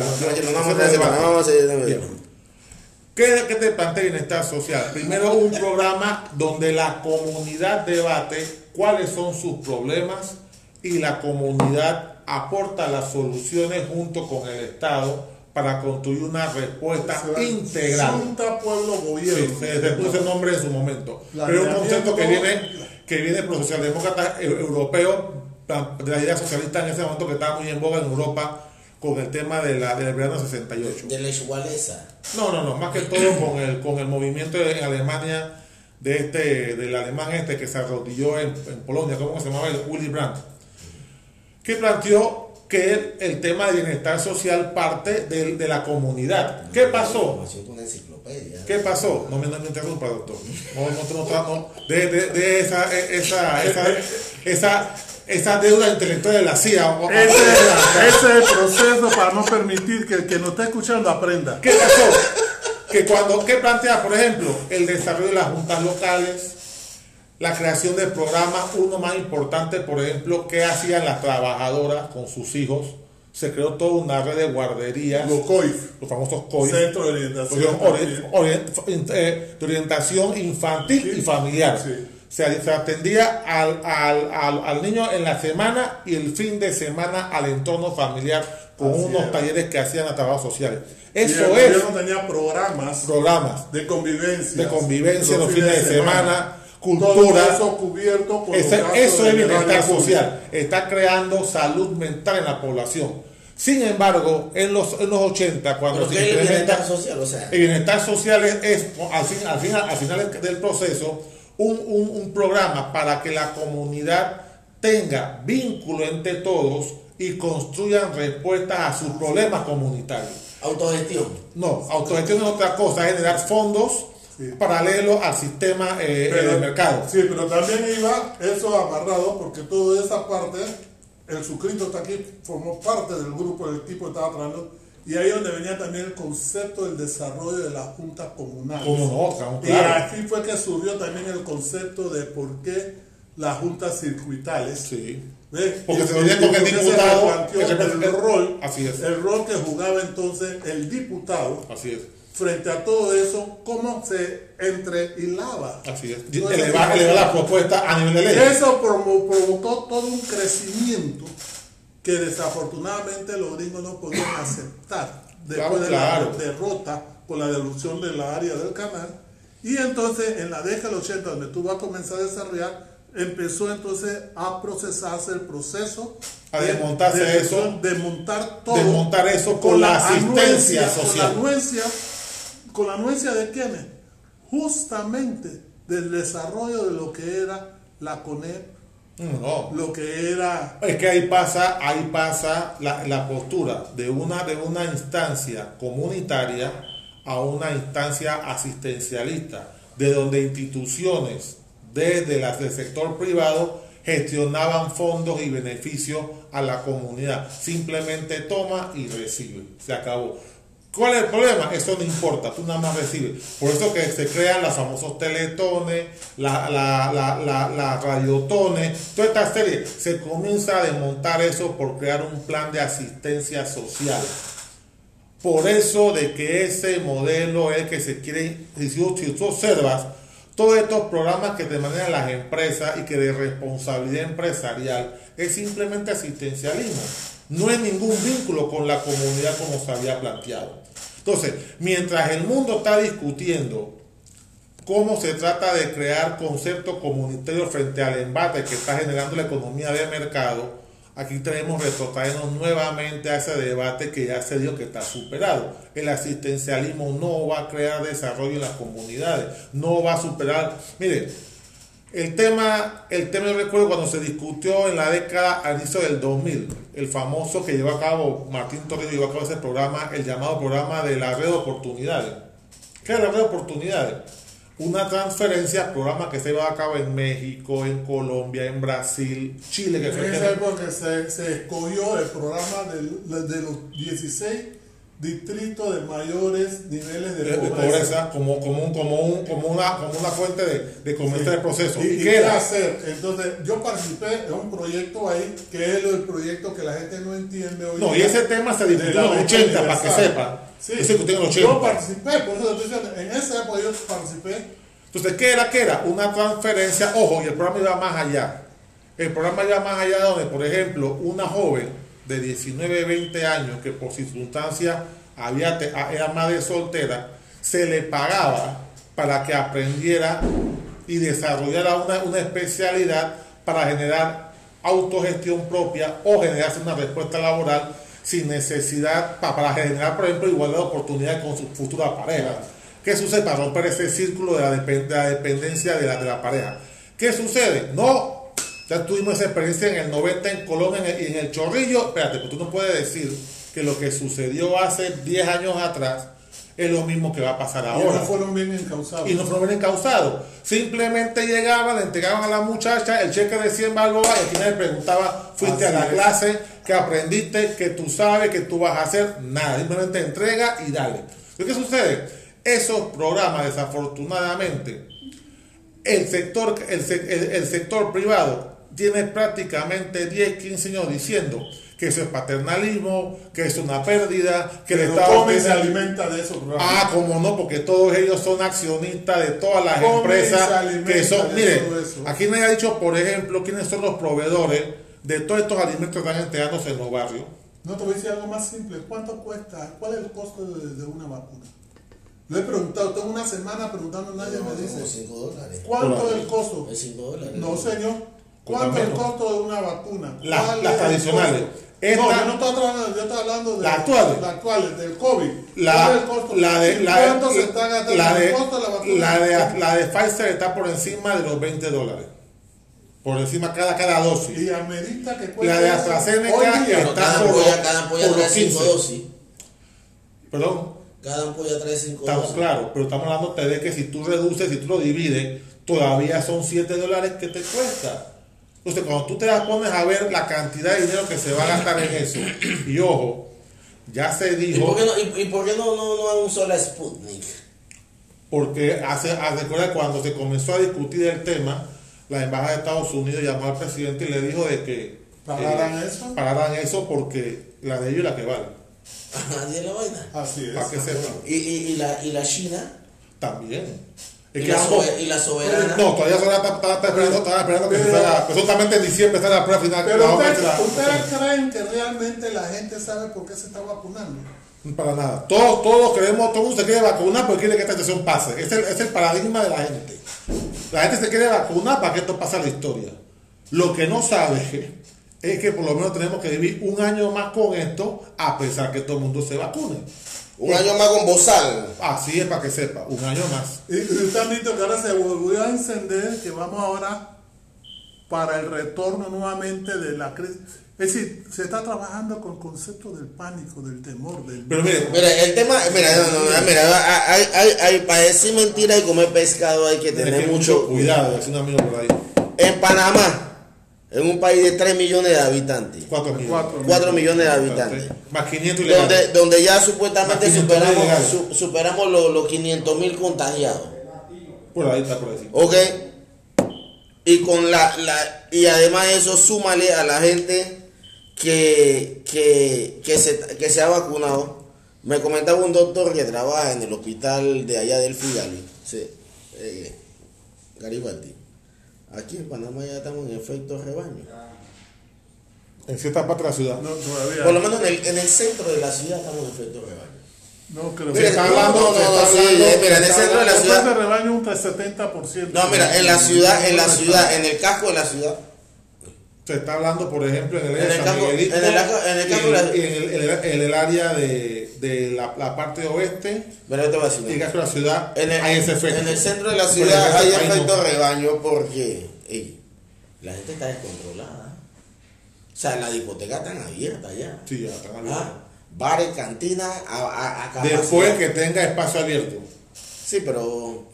¿Qué, qué te plantea bienestar social? Primero, un programa donde la comunidad debate cuáles son sus problemas y la comunidad aporta las soluciones junto con el Estado para construir una respuesta integral. Junta Pueblo Sí, Gobierno. se, se puso el nombre en su momento. La Pero es un concepto que viene, que viene por los socialdemócratas eu- europeos, de la idea socialista en ese momento que estaba muy en boga en Europa con el tema de la, del verano 68. De la igualeza. No, no, no, más que todo con el, con el movimiento en Alemania de este, del alemán este que se arrodilló en, en Polonia, ¿cómo se llamaba? El Willy Brandt, que planteó que el, el tema de bienestar social parte de, de la comunidad. ¿Qué pasó? ¿Qué pasó? No me, no me interrumpa, doctor. No, no, no, no, de, de, de esa, esa, esa, esa, esa deuda intelectual de la CIA. Ese, ese es el proceso para no permitir que el que nos está escuchando aprenda. ¿Qué pasó? Que cuando, ¿qué plantea, por ejemplo? El desarrollo de las juntas locales, la creación de programas, uno más importante, por ejemplo, ¿qué hacían las trabajadoras con sus hijos? Se creó toda una red de guarderías, Los COIF, los famosos COI, Centro de Orientación. ori- ori- eh, de orientación infantil y familiar. Sí. Se, se atendía al, al, al, al niño en la semana y el fin de semana al entorno familiar con Así unos es. talleres que hacían a trabajos sociales. Y el Eso es tenía programas programas de convivencia. de convivencia los fines de semana, Todo cultura. eso cubierto por Ese- los gastos eso de es bienestar social. Está creando salud mental en la población. Sin embargo, en los, en los 80, cuando ¿Pero se el bienestar social? O sea, el bienestar social es, es, al, fin, al, final, al final del proceso un, un- un programa para que la comunidad tenga vínculo entre todos y construyan respuestas a sus problemas comunitarios. autogestión. No, autogestión es otra cosa, es generar fondos Sí. paralelos al sistema eh, eh, de mercado. Sí, pero también iba eso amarrado porque toda esa parte, el suscrito está aquí, formó parte del grupo del tipo que estaba trabajando. Y ahí es donde venía también el concepto del desarrollo de las juntas comunales. Como claro, Y aquí fue que surgió también el concepto de por qué las juntas circuitales. Sí. ¿ves? Porque se venía y con el porque se diputado, que se- el rol, Así es. el rol que jugaba entonces el diputado Así es, frente a todo eso, cómo se entrehilaba. así es. Elevar, situación. elevar la propuesta a nivel de ley. Eso provo- provocó todo un crecimiento que desafortunadamente los gringos no podían aceptar después Claro, de claro. la derrota con la devolución de la área del canal Y entonces en la década del 80, donde tú vas a comenzar a desarrollar, empezó entonces a procesarse el proceso. A desmontarse eso. Desmontar todo. Desmontar eso con, la asistencia social. Con la anuencia, con la anuencia de quiénes? Justamente del desarrollo de lo que era la CONEP, no. lo que era... Es que ahí pasa, ahí pasa la, la, postura de una, de una instancia comunitaria a una instancia asistencialista, de donde instituciones desde las del sector privado gestionaban fondos y beneficios a la comunidad. Simplemente toma y recibe. Se acabó. ¿Cuál es el problema? Eso no importa, tú nada más recibes. Por eso que se crean los famosos teletones, la, la, la, la, radiotones, toda esta serie. Se comienza a desmontar eso por crear un plan de asistencia social. Por eso de que ese modelo es el que se quiere, si tú observas, todos estos programas que te manejan las empresas y que de responsabilidad empresarial es simplemente asistencialismo. No hay ningún vínculo con la comunidad como se había planteado. Entonces, mientras el mundo está discutiendo cómo se trata de crear conceptos comunitarios frente al embate que está generando la economía de mercado, aquí tenemos retrotraernos nuevamente a ese debate que ya se dio que está superado. El asistencialismo no va a crear desarrollo en las comunidades, no va a superar. Mire, el tema, el tema yo recuerdo cuando se discutió en la década al inicio del 2000, el famoso que llevó a cabo Martín Torres llevó a cabo ese programa, el llamado programa de la red de oportunidades. ¿Qué es la red de oportunidades? Una transferencia, programa que se llevaba a cabo en México, en Colombia, en Brasil, Chile. Que fue esa época se, se escogió el programa de, de los 16 distrito de mayores niveles de, pobreza. como, como, un, como, un, como, una, como una fuente de, de comenzar el proceso. ¿Y, qué era hacer? Entonces, yo participé en un proyecto ahí, que es el proyecto que la gente no entiende hoy. No, y ese tema se discutió en los 80, para que sepa. Sí, se en los 80. Yo participé, por eso estoy diciendo, en esa época yo participé. Entonces, ¿qué era? ¿Qué era? Una transferencia, ojo, y el programa iba más allá. El programa iba más allá donde, por ejemplo, una joven de 19, 20 años que por circunstancias había, era madre soltera, se le pagaba para que aprendiera y desarrollara una, una especialidad para generar autogestión propia o generarse una respuesta laboral sin necesidad para generar, por ejemplo, igualdad de oportunidades con su futura pareja. ¿Qué sucede para romper ese círculo de la, dependencia de la, de la pareja? ¿Qué sucede? No ya tuvimos esa experiencia en el 90 en Colombia y en, el Chorrillo. Espérate, pues tú no puedes decir que lo que sucedió hace 10 años atrás es lo mismo que va a pasar ahora. Y no fueron bien encausados. Y no fueron bien encausados. Simplemente llegaban, le entregaban a la muchacha el cheque de 100 balboas y al final le preguntaba, fuiste a la clase, que aprendiste, que tú sabes, que tú vas a hacer, nada. Simplemente entrega y dale. ¿Qué sucede? Esos programas, desafortunadamente, el sector, el sector privado tiene prácticamente 10, 15 años diciendo que eso es paternalismo, que es una pérdida, que el Estado se alimenta de eso. Ah, como no, porque todos ellos son accionistas de todas las empresas que son, mire, aquí me ha dicho, por ejemplo, quiénes son los proveedores de todos estos alimentos que están entregándose en los barrios. No te voy a decir algo más simple, ¿cuánto cuesta? ¿Cuál es el costo de, una vacuna? Lo he preguntado, tengo una semana preguntando, nadie me dice. 5 dólares. ¿Cuánto es el costo? Es 5 dólares. No, señor. ¿Cuánto es el costo de una vacuna? las tradicionales. no, yo no estoy hablando, yo estoy hablando de las actuales, la actuales del COVID. La, el costo? La de, la, ¿Cuánto se está gastando la de, el costo de la vacuna? La de, la de Pfizer está por encima de los 20 dólares. Por encima cada, cada dosis. Y a medida que cuesta. La de AstraZeneca está cada por, ampolla, cada ampolla trae 5 dosis. Perdón. Cada ampolla trae 5 dosis. Estamos claros, pero estamos hablando de que si tú reduces, si tú lo divides, todavía son 7 dólares que te cuesta. Entonces, cuando tú te das pones a ver la cantidad de dinero que se va a gastar en eso, y ojo, ya se dijo. ¿Y por qué no, y, por qué no, no, no un solo Sputnik? Porque hace, hace cuando se comenzó a discutir el tema, la embajada de Estados Unidos llamó al presidente y le dijo de que pararan eso, pararan eso porque la de ellos es la que vale. Nadie la vaina. Así es. Para que sepan. ¿Y, y, y, la, y la China también. ¿Y, la ¿Y, la soberana? No, todavía está, esperando, está esperando que pero, se haga. Absolutamente en diciembre está la prueba final. Pero ustedes, ¿ustedes creen que realmente la gente sabe por qué se está vacunando? Para nada. Todos, todos queremos, todo el mundo se quiere vacunar porque quiere que esta situación pase. Es el, es el paradigma de la gente. La gente se quiere vacunar para que esto pase a la historia. Lo que no sabe es que por lo menos tenemos que vivir un año más con esto, a pesar que todo el mundo se vacune. Un año más con bozal. Así es para que sepa, un año más. Y y usted ha visto que ahora se volvió a encender, que vamos ahora para el retorno nuevamente de la crisis. Es decir, se está trabajando con el concepto del pánico, del temor, del... Pero mire, Mira, el tema, mira, no, no, no, mira, hay, hay, hay, para decir mentira y comer pescado hay que tener que mucho cuidado, es un amigo por ahí. En Panamá, en un país de 3 millones de habitantes, Cuatro millones. Cuatro. 4 millones de habitantes, Más 500 ilegales. donde, donde ya supuestamente Más 500 superamos, su- superamos los, los 500 mil contagiados. Por ahí está por ahí. ¿Ok? Y con la, la y además eso súmale a la gente que, que, que, se, que se ha vacunado. Me comentaba un doctor que trabaja en el hospital de allá del Figali, sí, eh, Garibaldi. Aquí en Panamá ya estamos en efecto rebaño. En cierta parte de la ciudad. No, todavía. Por lo menos en el, en el centro de la ciudad estamos en efecto rebaño. No, creo está no, hablando- no, sí, eh, mira, en el centro de la Después de ciudad. rebaño un 70%. No, mira, en la ciudad, en la ciudad, en el casco de la ciudad. Se está hablando, por ejemplo, en el, En el Miguelito, en el- en el área de, de la, la parte oeste Pero te voy a decir. la ciudad En el, hay ese efecto. en el centro de la ciudad hay país no. efecto rebaño porque ey, la gente está descontrolada. O sea, las discotecas están abiertas ya. Sí, ya están. Ah, bares, cantinas, a, a. Después que tenga espacio abierto. Sí, pero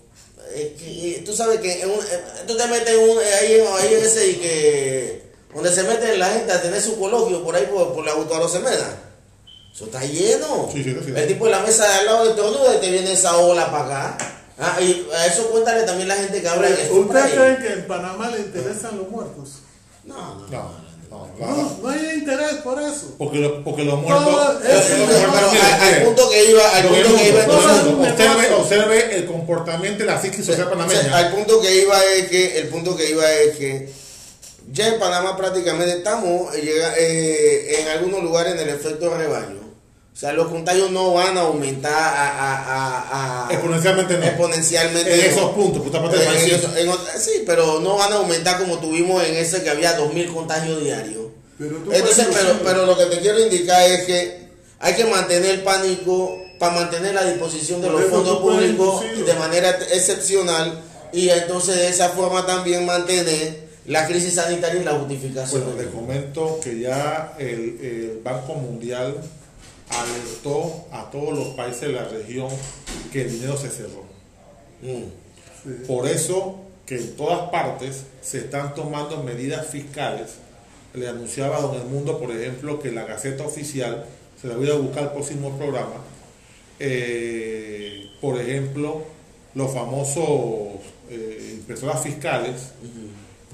eh, eh, tú sabes que en un- eh, tú te metes en un- eh, ahí, en- ahí en ese y que donde se meten la gente a tener su coloquio por ahí por, por la Autorosemena. Eso está lleno. Sí, sí, sí. El tipo de la mesa de al lado de todo te viene esa ola para acá. Ah, y a eso cuéntale también la gente que habla en ¿Usted español. cree que en Panamá le interesan los muertos? No, no, No, no. no, No, no. no hay interés por eso. Porque, lo- porque los muertos. No, porque es- los muertos- mire, al, punto que iba, al punto que iba Observe, observe el comportamiento y la psiquis social O sea, panameña. al punto que iba es que el punto que iba es que ya en Panamá prácticamente estamos eh, eh, en algunos lugares en el efecto rebaño. O sea, los contagios no van a aumentar a, a- a- a- Exponencialmente no. exponencialmente en no. esos puntos, En- en sí. eso- en otra- sí, pero no van a aumentar como tuvimos en ese que había 2.000 contagios diarios. Pero Entonces, pero, pero lo que te quiero indicar es que hay que mantener el pánico para mantener la disposición de los fondos públicos de manera excepcional y entonces de esa forma también mantener la crisis sanitaria y la justificación. Bueno, les comento que ya el, el Banco Mundial alertó a todos los países de la región que el dinero se cerró. Mm. Por eso que en todas partes se están tomando medidas fiscales. Le anunciaba a Don El Mundo, por ejemplo, que la Gaceta Oficial, se la voy a buscar el próximo programa, eh, por ejemplo, los famosos eh, impresoras fiscales,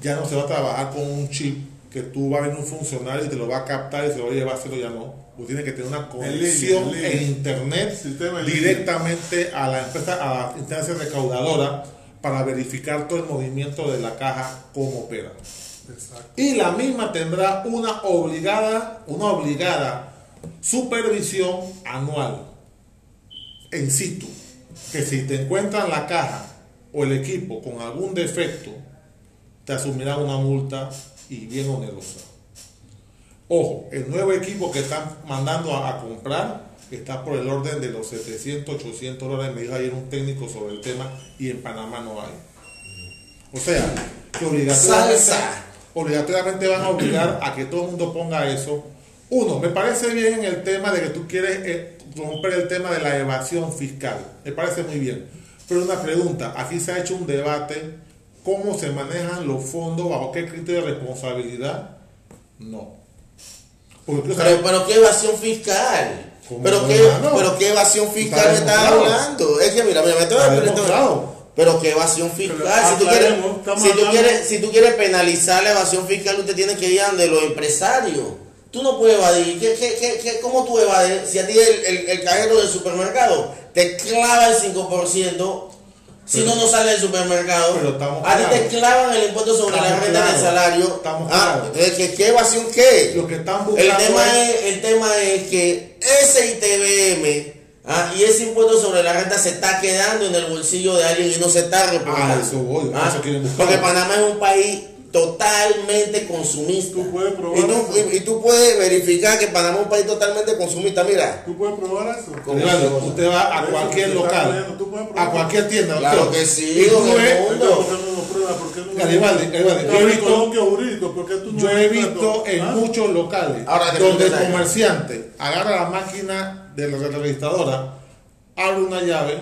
ya no se va a trabajar con un chip que tú vas a ver un funcionario y te lo va a captar y se lo va a llevar a ya no. Tú tienes que tener una conexión en internet directamente a la empresa, a la instancia recaudadora para verificar todo el movimiento de la caja, cómo opera. Exacto. Y la misma tendrá una obligada, una obligada supervisión anual en situ. Que si te encuentran la caja o el equipo con algún defecto, te asumirá una multa y bien onerosa. Ojo, el nuevo equipo que están mandando a, a comprar está por el orden de los 700, 800 dólares. Me dijo ayer un técnico sobre el tema y en Panamá no hay. O sea, que obligatoriamente, Salsa. obligatoriamente van a obligar a que todo el mundo ponga eso. Uno, me parece bien el tema de que tú quieres eh, romper el tema de la evasión fiscal. Me parece muy bien. Pero una pregunta, aquí se ha hecho un debate, ¿cómo se manejan los fondos? ¿Bajo qué criterio de responsabilidad? No. Porque Pero, sabes- pero qué evasión fiscal. ¿Cómo Pero qué, hermano? pero qué evasión fiscal me estás hablando. Es que mira, mira, me estoy Está pero- qué evasión fiscal. Si, tú quieres, si, tú quieres, si tú quieres penalizar la evasión fiscal, usted tiene que ir a donde los empresarios. Tú no puedes evadir. ¿Qué, qué, qué, qué- cómo tú evades? Si a ti el, el, el cajero del supermercado te clava el 5%, Si no, no sale del supermercado. Pero estamos a ti te clavan el impuesto sobre la renta del salario. Estamos ah, ¿qué, ¿qué evasión qué? Lo que están El buscando tema, es- es, el tema es que ese ITBM ah, y ese impuesto sobre la renta se está quedando en el bolsillo de alguien y no se está reportando. Ah, eso voy, Ah, eso porque Panamá es un país totalmente consumista. Tú puedes probar y, tú, eso. y- y tú puedes verificar que Panamá es un país totalmente consumista. Mira, ¿Tú puedes probar eso? Claro, usted va a cualquier local, a cualquier tienda. Claro doctor, que sí, y tú don ves- Edmundo. ¿Por qué no lo pruebas? ¿Por qué no lo Garibaldi, Garibaldi, yo he visto- en ¿Ah? muchos locales Ahora donde el comerciante agarra la máquina de la registradora, abre una llave,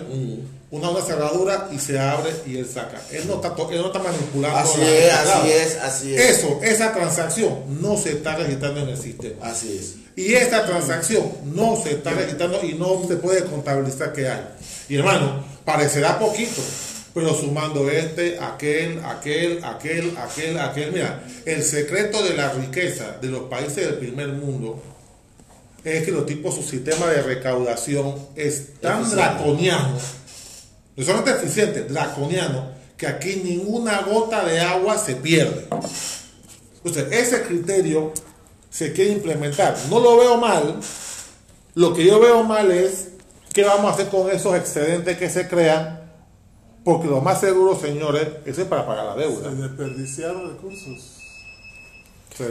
una, una cerradura y se abre y él saca. Él no está, él no está manipulando. así la es, así es, así es. Eso, esa transacción no se está registrando en el sistema. Así es. Y esta transacción no se está registrando y no se puede contabilizar que hay. Y hermano, parecerá poquito, pero sumando este, aquel, aquel, aquel, aquel, aquel. Mira, el secreto de la riqueza de los países del primer mundo es que los tipos, su sistema de recaudación es tan draconiano, solamente eficiente, draconiano, que aquí ninguna gota de agua se pierde. Entonces, ese criterio se quiere implementar. No lo veo mal. Lo que yo veo mal es qué vamos a hacer con esos excedentes que se crean, porque lo más seguro, señores, eso es para pagar la deuda. Se desperdiciaron recursos.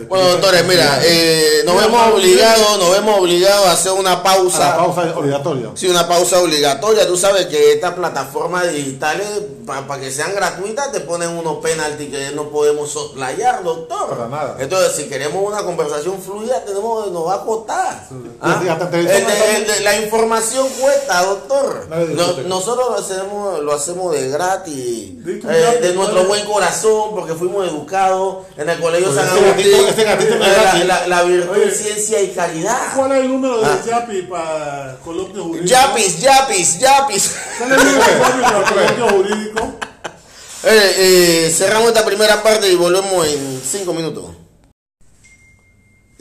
Bueno, doctores, mira, eh, nos vemos obligados, nos vemos obligados a hacer una A la pausa. pausa obligatoria. Sí, una pausa obligatoria. Tú sabes que estas plataformas digitales, para que sean gratuitas, te ponen unos penaltis que no podemos soslayar, doctor. Para nada. Entonces, si queremos una conversación fluida, tenemos, nos va a costar. Ah, Sí, el- el- la información cuesta, doctor. No- nosotros lo hacemos, lo hacemos de gratis, eh, de nuestro buen corazón, porque fuimos educados en el colegio Pues San Agustín. Gatito- ese gatito eh, la, la- la virtud, Oye. ciencia y caridad. ¿Cuál es el número de Ah. Yapi para coloquio jurídico? Yapis, yapis, yapis. ¿Cuál es el número de Yapi para coloquio jurídico? Eh, eh, cerramos esta primera parte y volvemos en cinco minutos.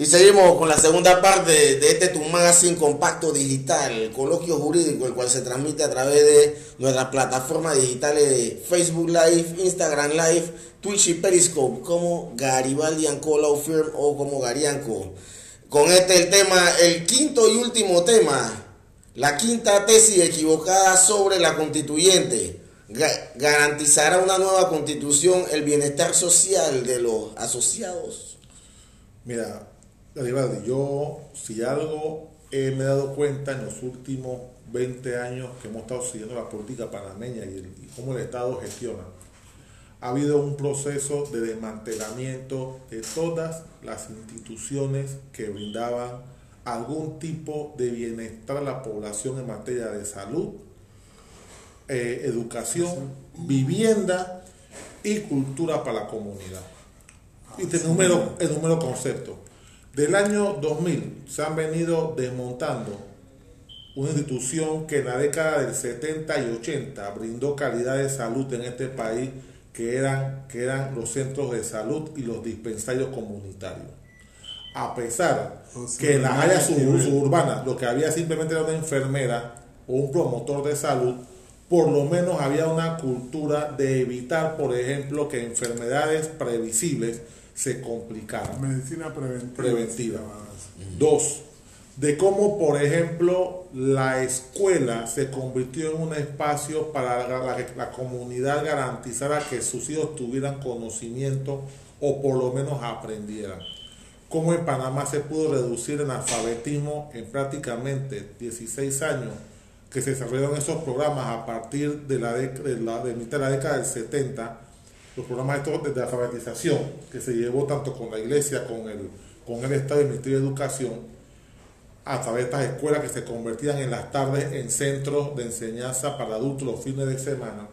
Y seguimos con la segunda parte de este tu magazine compacto digital, el coloquio jurídico, el cual se transmite a través de nuestras plataformas digitales de Facebook Live, Instagram Live, Twitch y Periscope, como Garibaldi. Law Firm o como Garianco. Con este el tema, el quinto y último tema, la quinta tesis equivocada sobre la constituyente. Ga- garantizará una nueva constitución el bienestar social de los asociados. Mira, Garibaldi, yo si algo eh, me he dado cuenta en los últimos 20 años que hemos estado siguiendo la política panameña y, el- y cómo el Estado gestiona, ha habido un proceso de desmantelamiento de todas las instituciones que brindaban algún tipo de bienestar a la población en materia de salud, eh, educación, vivienda y cultura para la comunidad. Y te número, el número concepto. Del año 2000 se han venido desmontando una institución que en la década del 70 y 80 brindó calidad de salud en este país, que eran, que eran los centros de salud y los dispensarios comunitarios. A pesar O sea, que en las áreas sub- suburbanas lo que había simplemente era una enfermera o un promotor de salud, por lo menos había una cultura de evitar, por ejemplo, que enfermedades previsibles se complicaran Medicina preventiva. preventiva. Dos, de cómo, por ejemplo, la escuela se convirtió en un espacio para la, la- la comunidad garantizara que sus hijos tuvieran conocimiento o por lo menos aprendieran. Cómo en Panamá se pudo reducir el analfabetismo en prácticamente 16 años que se desarrollaron esos programas a partir de la, de la de mitad de la década del 70 los programas estos de alfabetización que se llevó tanto con la iglesia, con el, con el Estado y el Ministerio de Educación, a través de estas escuelas que se convertían en las tardes en centros de enseñanza para adultos los fines de semana.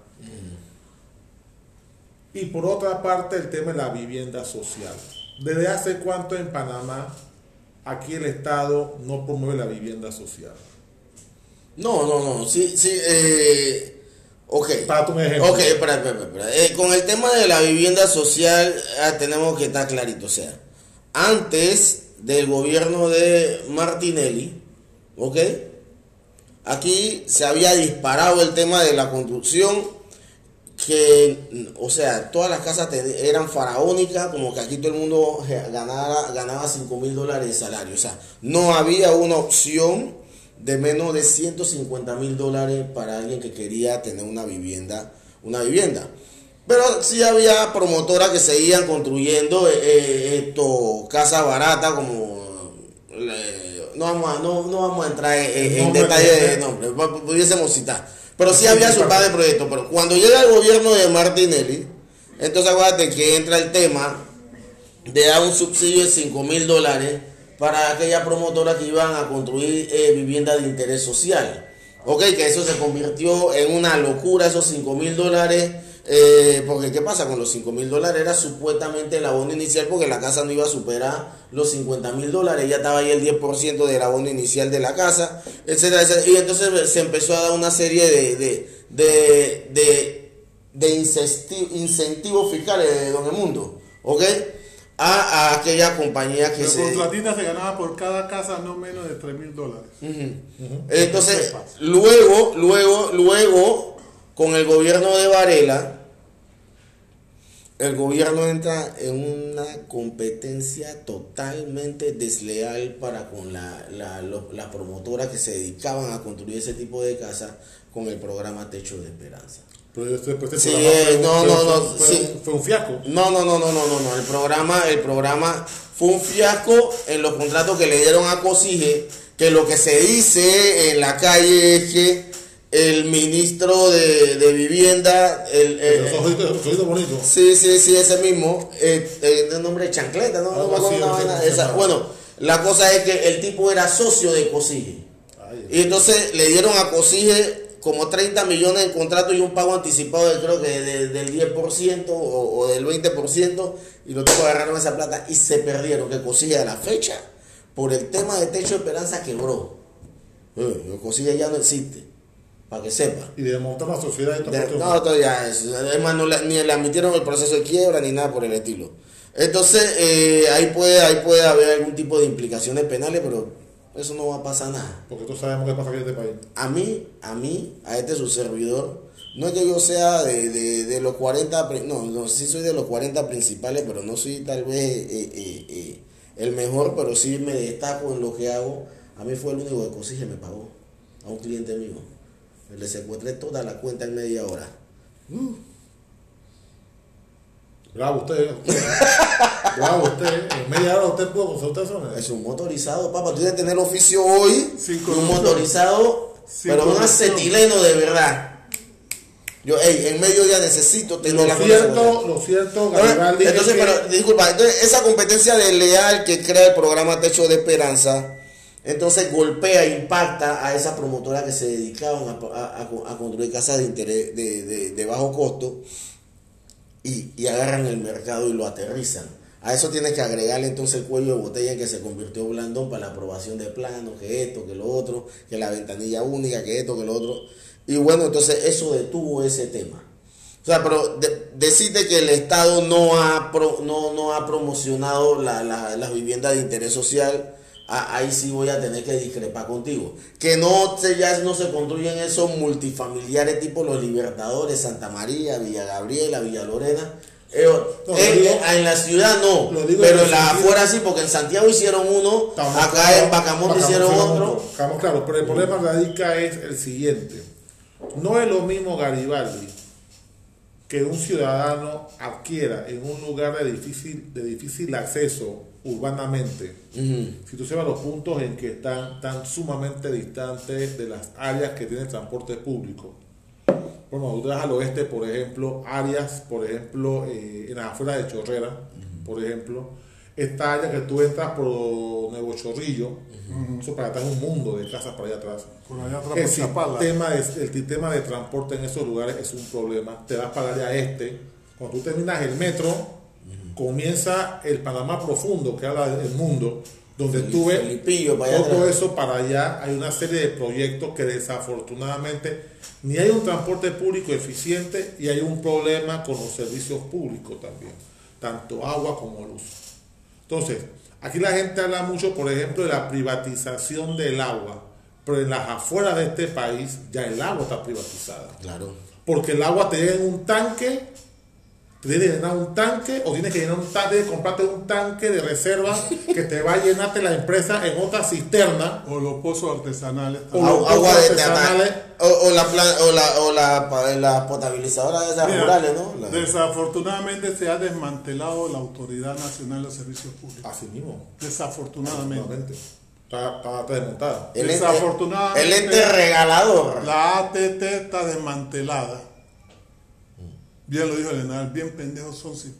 Y por otra parte, el tema de la vivienda social. ¿Desde hace cuánto en Panamá aquí el Estado no promueve la vivienda social? No, no, no. Sí, sí. Eh, ok. Para tu ejemplo. Ok, espera, espera, espera. Eh, con el tema de la vivienda social ah, tenemos que estar clarito. O sea, antes del gobierno de Martinelli, ¿ok? Aquí se había disparado el tema de la construcción que, o sea, todas las casas eran faraónicas, como que aquí todo el mundo ganaba, ganaba 5 mil dólares de salario. O sea, no había una opción de menos de 150 mil dólares para alguien que quería tener una vivienda, una vivienda. Pero sí había promotoras que seguían construyendo eh, eh, esto, casas baratas como... eh, no, vamos a, no, no vamos a entrar en, en- detalle de- nombres, pu- pudiésemos citar. Pero sí había su par de proyectos. Pero cuando llega el gobierno de Martinelli, entonces acuérdate que entra el tema de dar un subsidio de 5 mil dólares para aquellas promotoras que iban a construir eh, viviendas de interés social. Ok, que eso se convirtió en una locura, esos 5 mil dólares. eh, porque ¿qué pasa? Con los 5 mil dólares era supuestamente el abono inicial porque la casa no iba a superar los 50 mil dólares, ya estaba ahí el 10% del abono inicial de la casa, etcétera, etcétera. Y entonces se empezó a dar una serie de, de, de, de, de incentivos fiscales de el Mundo, ¿ok? A, a aquella compañía que El se... contratista se ganaba por cada casa no menos de 3 mil dólares. Entonces, luego, luego, luego, con el gobierno de Varela, el gobierno entra en una competencia totalmente desleal para con la, la, lo- las promotoras que se dedicaban a construir ese tipo de casas con el programa Techo de Esperanza. Pero este Sí, eh, no, fue- no, no, fue sí. un- Fue un fiasco. No, no, no, no, no, no, no. El programa, el programa fue un fiasco en los contratos que le dieron a Cosige, que lo que se dice en la calle es que el ministro de, de vivienda, el, el- ojitos bonitos. sí, sí, sí, ese mismo, eh, eh, el nombre de chancleta, ¿no? Esa. Bueno, la cosa es que el tipo era socio de Cosige. Y entonces le dieron a Cosige como 30 millones en contrato y un pago anticipado de creo que de- del 10% o, o del 20% y los tipos agarraron esa plata y se perdieron. Que Cosige a la fecha, por el tema de Techo de Esperanza, quebró. Eh, Cosige ya no existe, para que sepa. Y de montar la sociedad y todo. De- no, todavía es, además no le- ni le admitieron el proceso de quiebra ni nada por el estilo. Entonces, eh, ahí, puede, ahí puede haber algún tipo de implicaciones penales, pero eso no va a pasar nada. Porque todos sabemos qué pasa aquí en este país. A mí, a mí, a este su servidor, no es que yo sea de, de, de los 40, pri- no, no, sí soy de los 40 principales, pero no soy tal vez eh, eh, eh, el mejor, pero sí me destaco en lo que hago. A mí fue el único que Cosige me pagó, a un cliente mío. Le secuestré toda la cuenta en media hora. Bravo usted. Bravo usted. En media hora usted pudo consultar eso. Es un motorizado, papá. Tú tienes que tener oficio hoy. Sin un motorizado, Sin pero un acetileno de verdad. Yo, ey, en medio día necesito tener Lo la cierto, lo cierto, Garibaldi. es Entonces, que- pero, disculpa, entonces esa competencia desleal que crea el programa Techo de Esperanza, entonces golpea e impacta a esas promotoras que se dedicaban a, a- a- a construir casas de interés de, de- de bajo costo y, y agarran el mercado y lo aterrizan. A eso tienes que agregarle entonces el cuello de botella que se convirtió blandón para la aprobación de planos, que esto, que lo otro, que la ventanilla única, que esto, que lo otro. Y bueno, entonces eso detuvo ese tema. O sea, pero de- decirte que el Estado no ha, pro- no, no ha promocionado la- la- las viviendas de interés social, a- ahí sí voy a tener que discrepar contigo. Que no se, ya no se construyen esos multifamiliares tipo Los Libertadores, Santa María, Villa Gabriela, Villa Lorena. Eh, No, en, lo digo- en- la ciudad no, pero en la afuera sí, porque en Santiago hicieron uno, Estamos acá claros, en Bacamonte hicieron otro. Estamos claros, pero el problema radica es el siguiente. No es lo mismo Garibaldi que un ciudadano adquiera en un lugar de difícil, de difícil acceso urbanamente. Ujú. Si tú sabes los puntos en que están tan sumamente distantes de las áreas que tienen transporte público. Bueno, tú te vas al oeste, por ejemplo, áreas, por ejemplo, eh, en las afueras de Chorrera, por ejemplo, esta área que tú entras por Nuevo Chorrillo, eso para atrás es un mundo de casas para allá atrás. Por allá atrás El sistema, de, el sistema de transporte en esos lugares es un problema. Te vas para el área este. Cuando tú terminas el metro, comienza el Panamá profundo, que habla del mundo, donde allá todo atrás. eso para allá. Hay una serie de proyectos que desafortunadamente ni hay un transporte público eficiente y hay un problema con los servicios públicos también, tanto agua como luz. Entonces, aquí la gente habla mucho, por ejemplo, de la privatización del agua, pero en las afueras de este país ya el agua está privatizada. Claro. porque el agua te llega en un tanque, tienes que llenar un tanque o tienes que llenar un tanque, tienes que comprarte un tanque de reserva que te va a llenarte la empresa en otra cisterna. O los pozos artesanales. O los Agua pozos de artesanales. termal. O, o la, o, la, o la, potabilizadora de esas Mira, rurales, ¿no? La- Desafortunadamente se ha desmantelado la Autoridad Nacional de Servicios Públicos. Así mismo. Desafortunadamente. Está, está, está desmontada. el, ente, desafortunadamente- el ente regalador. La ATT está desmantelada. Bien lo dijo Elena, bien pendejos son si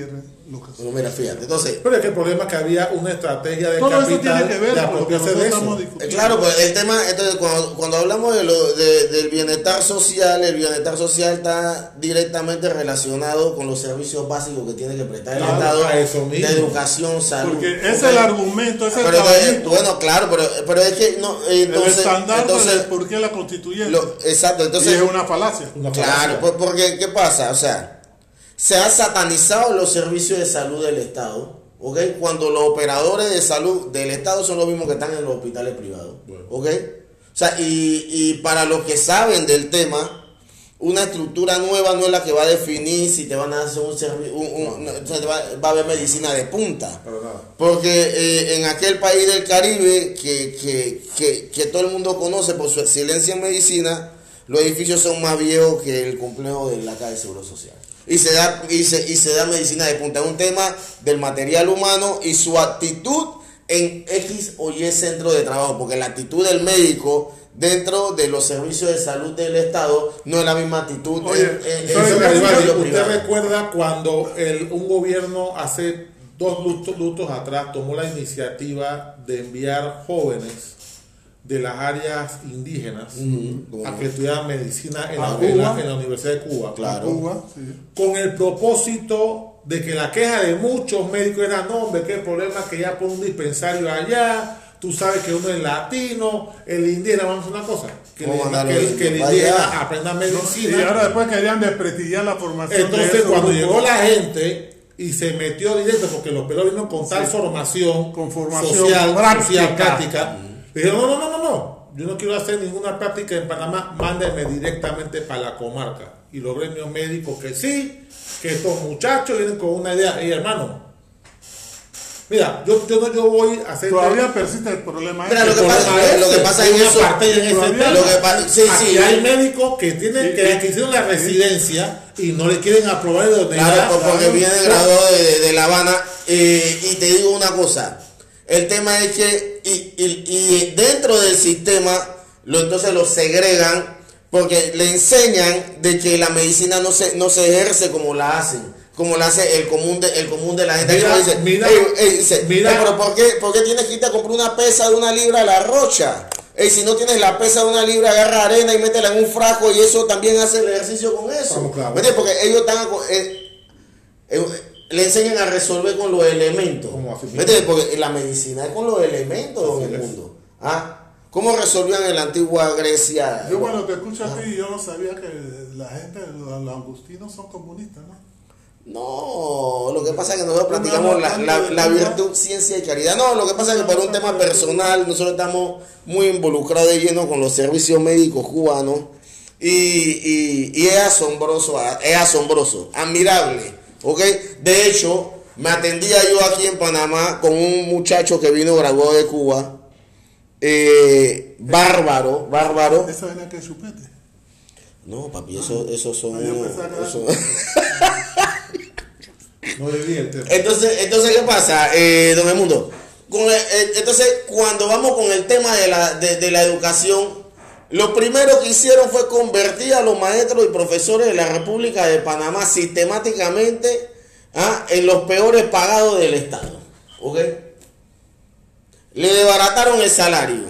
son. Bueno, mira, fíjate. Entonces, Pero es que el problema es que había una estrategia de Todo eso capital tiene que ver de con lo que apropiarse de eso. Eh. Claro, pues el tema, entonces cuando, cuando hablamos de lo, de- del bienestar social, el bienestar social está directamente relacionado con los servicios básicos que tiene que prestar el Claro, Estado eso de educación, salud. Porque ese es el argumento, ese es Pero el bueno, claro, pero, pero es que no, eh, el entonces, estándar entonces de por qué la constituyente. lo- exacto, y entonces, es una falacia. Una claro, falacia. pues, porque ¿qué pasa? O sea, se han satanizado los servicios de salud del Estado, ¿ok? Cuando los operadores de salud del Estado son los mismos que están en los hospitales privados, Bueno. ¿ok? O sea, y, y para los que saben del tema, una estructura nueva no es la que va a definir si te van a hacer un servicio, va, va a haber medicina de punta. Nada. Porque eh, en aquel país del Caribe que, que, que, que todo el mundo conoce por su excelencia en medicina, los edificios son más viejos que el complejo de la calle de Seguro Social. Y se, da, y, se, y se da medicina de punta. Es un tema del material humano y su actitud en X o Y centro de trabajo. Porque la actitud del médico dentro de los servicios de salud del Estado no es la misma actitud Oye, en, en- en ¿Usted privado. recuerda cuando el- un gobierno hace dos lutos, lutos atrás tomó la iniciativa de enviar jóvenes de las áreas indígenas a que estudiaran medicina en la, en la- Cuba. en la Universidad de Cuba? Claro. Cuba, sí. Con el propósito de que la queja de muchos médicos era, no, hombre, que el problema es que ya por un dispensario allá, tú sabes que uno es latino, el indígena, vamos a hacer una cosa, que, mandarlo que el- que el para indígena aprenda Y medicina. ahora después querían desprestigiar la formación. de Entonces, cuando llegó la gente y se metió directo, porque los pelos vinieron con tal formación, Con formación social, práctica. social, práctica, dijeron, no, no, no, no, no, yo no quiero hacer ninguna práctica en Panamá, mándenme directamente para la comarca. Y los gremios médicos que sí, que estos muchachos vienen con una idea, y hermano, mira, yo, yo no yo voy a hacer... Todavía persiste el problema. Mira, ese. lo que El pasa- lo que es pasa una eso- parte en ese todavía tema. lo que pasa- sí, Aquí sí. hay médicos que tienen que, que hicieron la residencia y no le quieren aprobar de donde Claro, por- porque viene graduado de, de La Habana. eh, y te digo una cosa, el tema es que y, y- y dentro del sistema, lo, entonces lo segregan porque le enseñan de que la medicina no se, no se ejerce como la hacen, como la hace el común de, el común de la gente. Mira, dice, mira, "Ey, ey", dice, mira. "Ey, pero ¿por qué, ¿por qué tienes que irte a comprar una pesa de una libra a la rocha? Ey, si no tienes la pesa de una libra, agarra arena y métela en un frasco y eso también hace el ejercicio con eso. Vamos, claro. Porque ellos están... eh, eh, le enseñan a resolver con los elementos. ¿Cómo así? ¿Me entiendes? Porque la medicina es con los elementos en el mundo. ¿Ah? ¿Cómo resolvían en la antigua Grecia? Yo cuando te escucho a ti, yo no sabía que la gente, los, los agustinos son comunistas, ¿no? No, lo que pasa es que nosotros practicamos la, la- la Una- virtud, ciencia y caridad. No, lo que pasa es que por un tema personal nosotros estamos muy involucrados de lleno con los servicios médicos cubanos y, y- y es asombroso, es asombroso, admirable, ¿ok? De hecho, me atendía yo aquí en Panamá con un muchacho que vino graduado de Cuba, eh, bárbaro, bárbaro. Esa vaina que es chupete. No, papi, eso, eso son... Ah, que era- eso- No el tema. Entonces, entonces ¿qué pasa, eh, don Edmundo? Con el- eh, entonces, cuando vamos con el tema de la, de, de la educación, lo primero que hicieron fue convertir a los maestros y profesores de la República de Panamá sistemáticamente ¿ah? en los peores pagados del Estado. ¿Ok? Le desbarataron el salario.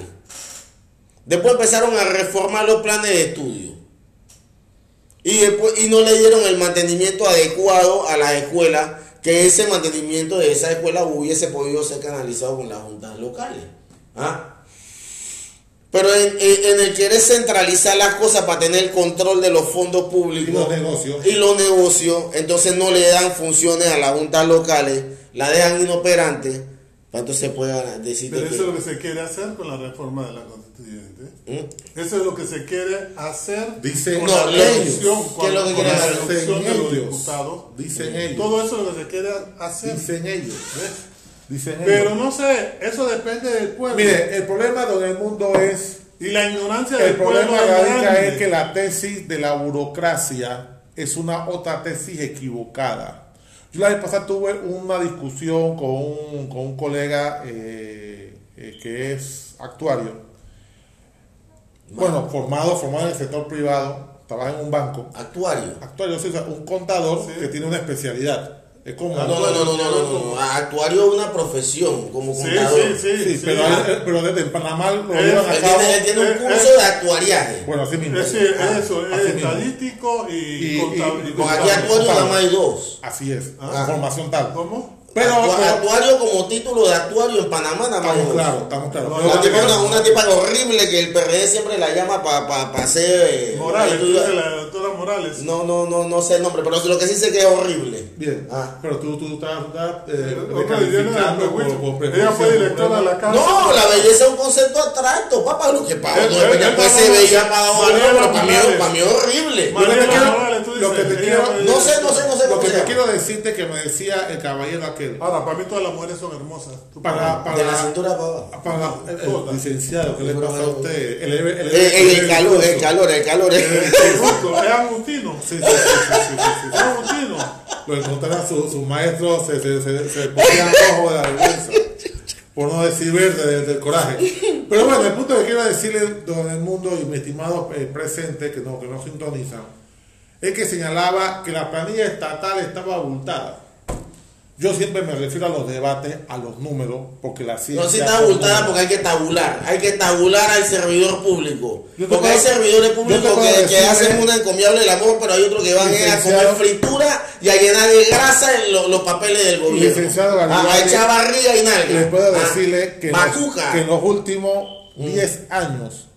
Después empezaron a reformar los planes de estudio. Y, después, y no le dieron el mantenimiento adecuado a las escuelas, que ese mantenimiento de esa escuela hubiese podido ser canalizado con las juntas locales. ¿Ah? Pero en, en- en el querer centralizar las cosas para tener control de los fondos públicos Y los negocios. y los negocios, entonces no le dan funciones a las juntas locales, la dejan inoperante Para entonces pueda decir Pero que... eso es lo que se quiere hacer con la reforma de la constituyente. ¿Mm? Eso es lo que se quiere hacer Dicen con No, la reducción, ¿Qué es lo que con quieren la hacer? reducción de los diputados. Dicen ellos. Todo eso es lo que se quiere hacer. Dicen ellos. ¿ves? Dicen ellos. Pero no sé, eso depende del pueblo. Mire, el problema de el mundo es y la ignorancia del El pueblo problema es radica es que la tesis de la burocracia es una otra tesis equivocada. Yo la vez pasada tuve una discusión con un, con un colega eh, eh, que es actuario. Bueno, formado, formado en el sector privado, trabaja en un banco. Actuario. Actuario, o sea, un contador Sí. que tiene una especialidad. Es como... No, no, no, no, no, no, no. Actuario es una profesión como Sí, contador. sí, sí. Sí, sí. pero, él- pero desde Panamá lo Él- llevan a Él cabo. tiene, él tiene un curso de actuariaje. Bueno, así mismo. Es Ah, eso, es estadístico y, Y- y- contable. y- Con aquí actuario nada más hay dos. Así es, Ah. formación tal. ¿Cómo? Pero, Actua- pero- actuario como título de actuario en Panamá nada más hay estamos claros, estamos claros. Una tipa, una, una tipa horrible que el PRD siempre la llama para pa, pa hacer. eh, Morales, Morales. No, no, no, no sé el nombre, pero lo que sí sé que es horrible. Bien, Ah. pero tú, tú estás, eh, no- Ella fue directora de la casa. No, la belleza es un concepto abstracto, papá. Lo que para él- él después se veía para pero para mí, Morales. para mí es horrible. Lo que te quiero- No sé, no sé, no sé Lo que te quiero decirte que me decía el caballero aquel, Ahora, para mí todas las mujeres son hermosas. Para, De la cintura para abajo. para el, licenciado, ¿qué le pasa a usted? El, el, el- Eh, eh, el calor, el calor, el calor. Agustino. Sí, sí, sí, sí, sí, agustino. Lo encontraron sus su maestros, se, se, se, se ponían rojo de la vergüenza. Por no decir verde del coraje. Pero bueno, el punto que quiero decirle, don el mundo y mi estimado eh, presente, que no, que no sintonizan, es que señalaba que la planilla estatal estaba abultada. Yo siempre me refiero a los debates, a los números, porque la ciencia... No, si está abultada porque hay que tabular. Hay que tabular al servidor público. Porque hay servidores públicos que, hacen una encomiable labor, pero hay otros que van eh, a comer fritura y a llenar de grasa en lo- los papeles del gobierno. Licenciado a, a Garibaldi, echar barriga y nalga. Les puedo Ah, decirle que, en los- Macuca. que en los últimos 10 años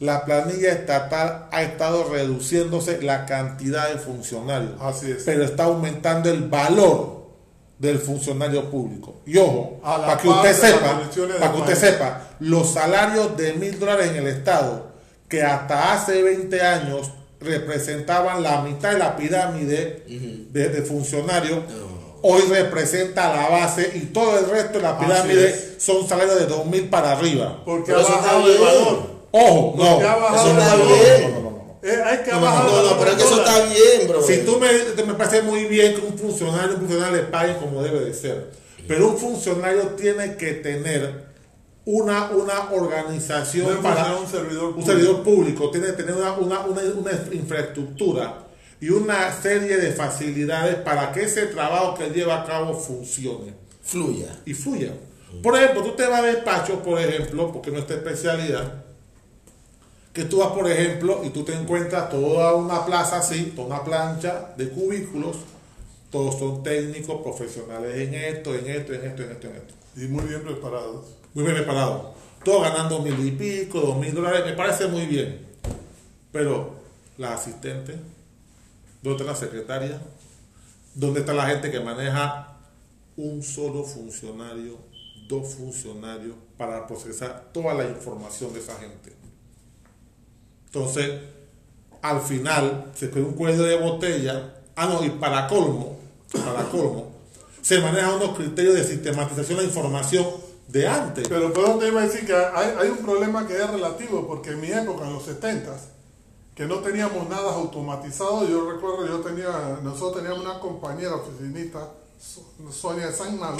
la planilla estatal ha estado reduciéndose la cantidad de funcionarios, Así es. pero está aumentando el valor del funcionario público. Y ojo, para que usted sepa, para que usted sepa, los salarios de mil dólares en el Estado, que hasta hace 20 años representaban la mitad de la pirámide de, de funcionarios, hoy representa la base y todo el resto de la pirámide son salarios de 2 mil para arriba. Porque Pero ha bajado el valor. Ojo, no. Porque ha bajado el valor. Eh, hay que No, no, bajar No, pero es que eso está bien, bro. Si tú me, te- me parece muy bien que un funcionario, un funcionario le pague como debe de ser, pero un funcionario tiene que tener una, una organización Debe para un servidor un público. servidor público, tiene que tener una, una, una, una infraestructura y una serie de facilidades para que ese trabajo que lleva a cabo funcione Fluya. y fluya. Por ejemplo, tú te vas a despachos, por ejemplo, porque no es tu especialidad, que tú vas, por ejemplo, y tú te encuentras toda una plaza así, toda una plancha de cubículos, todos son técnicos, profesionales en esto, en esto, en esto, en esto, en esto. Y muy bien preparados. Muy bien preparados. Todos ganando mil y pico, dos mil dólares, me parece muy bien. Pero la asistente, ¿dónde está la secretaria? ¿Dónde está la gente que maneja un solo funcionario, dos funcionarios para procesar toda la información de esa gente? Entonces, al final, se queda un cuello de botella. Ah, no, y para colmo, para colmo, se manejan unos criterios de sistematización de la información de antes. Pero por te iba a decir que hay, hay un problema que es relativo, porque en mi época, en los 70 que no teníamos nada automatizado, yo recuerdo, yo tenía, nosotros teníamos una compañera oficinista, So- Sonia San Malo,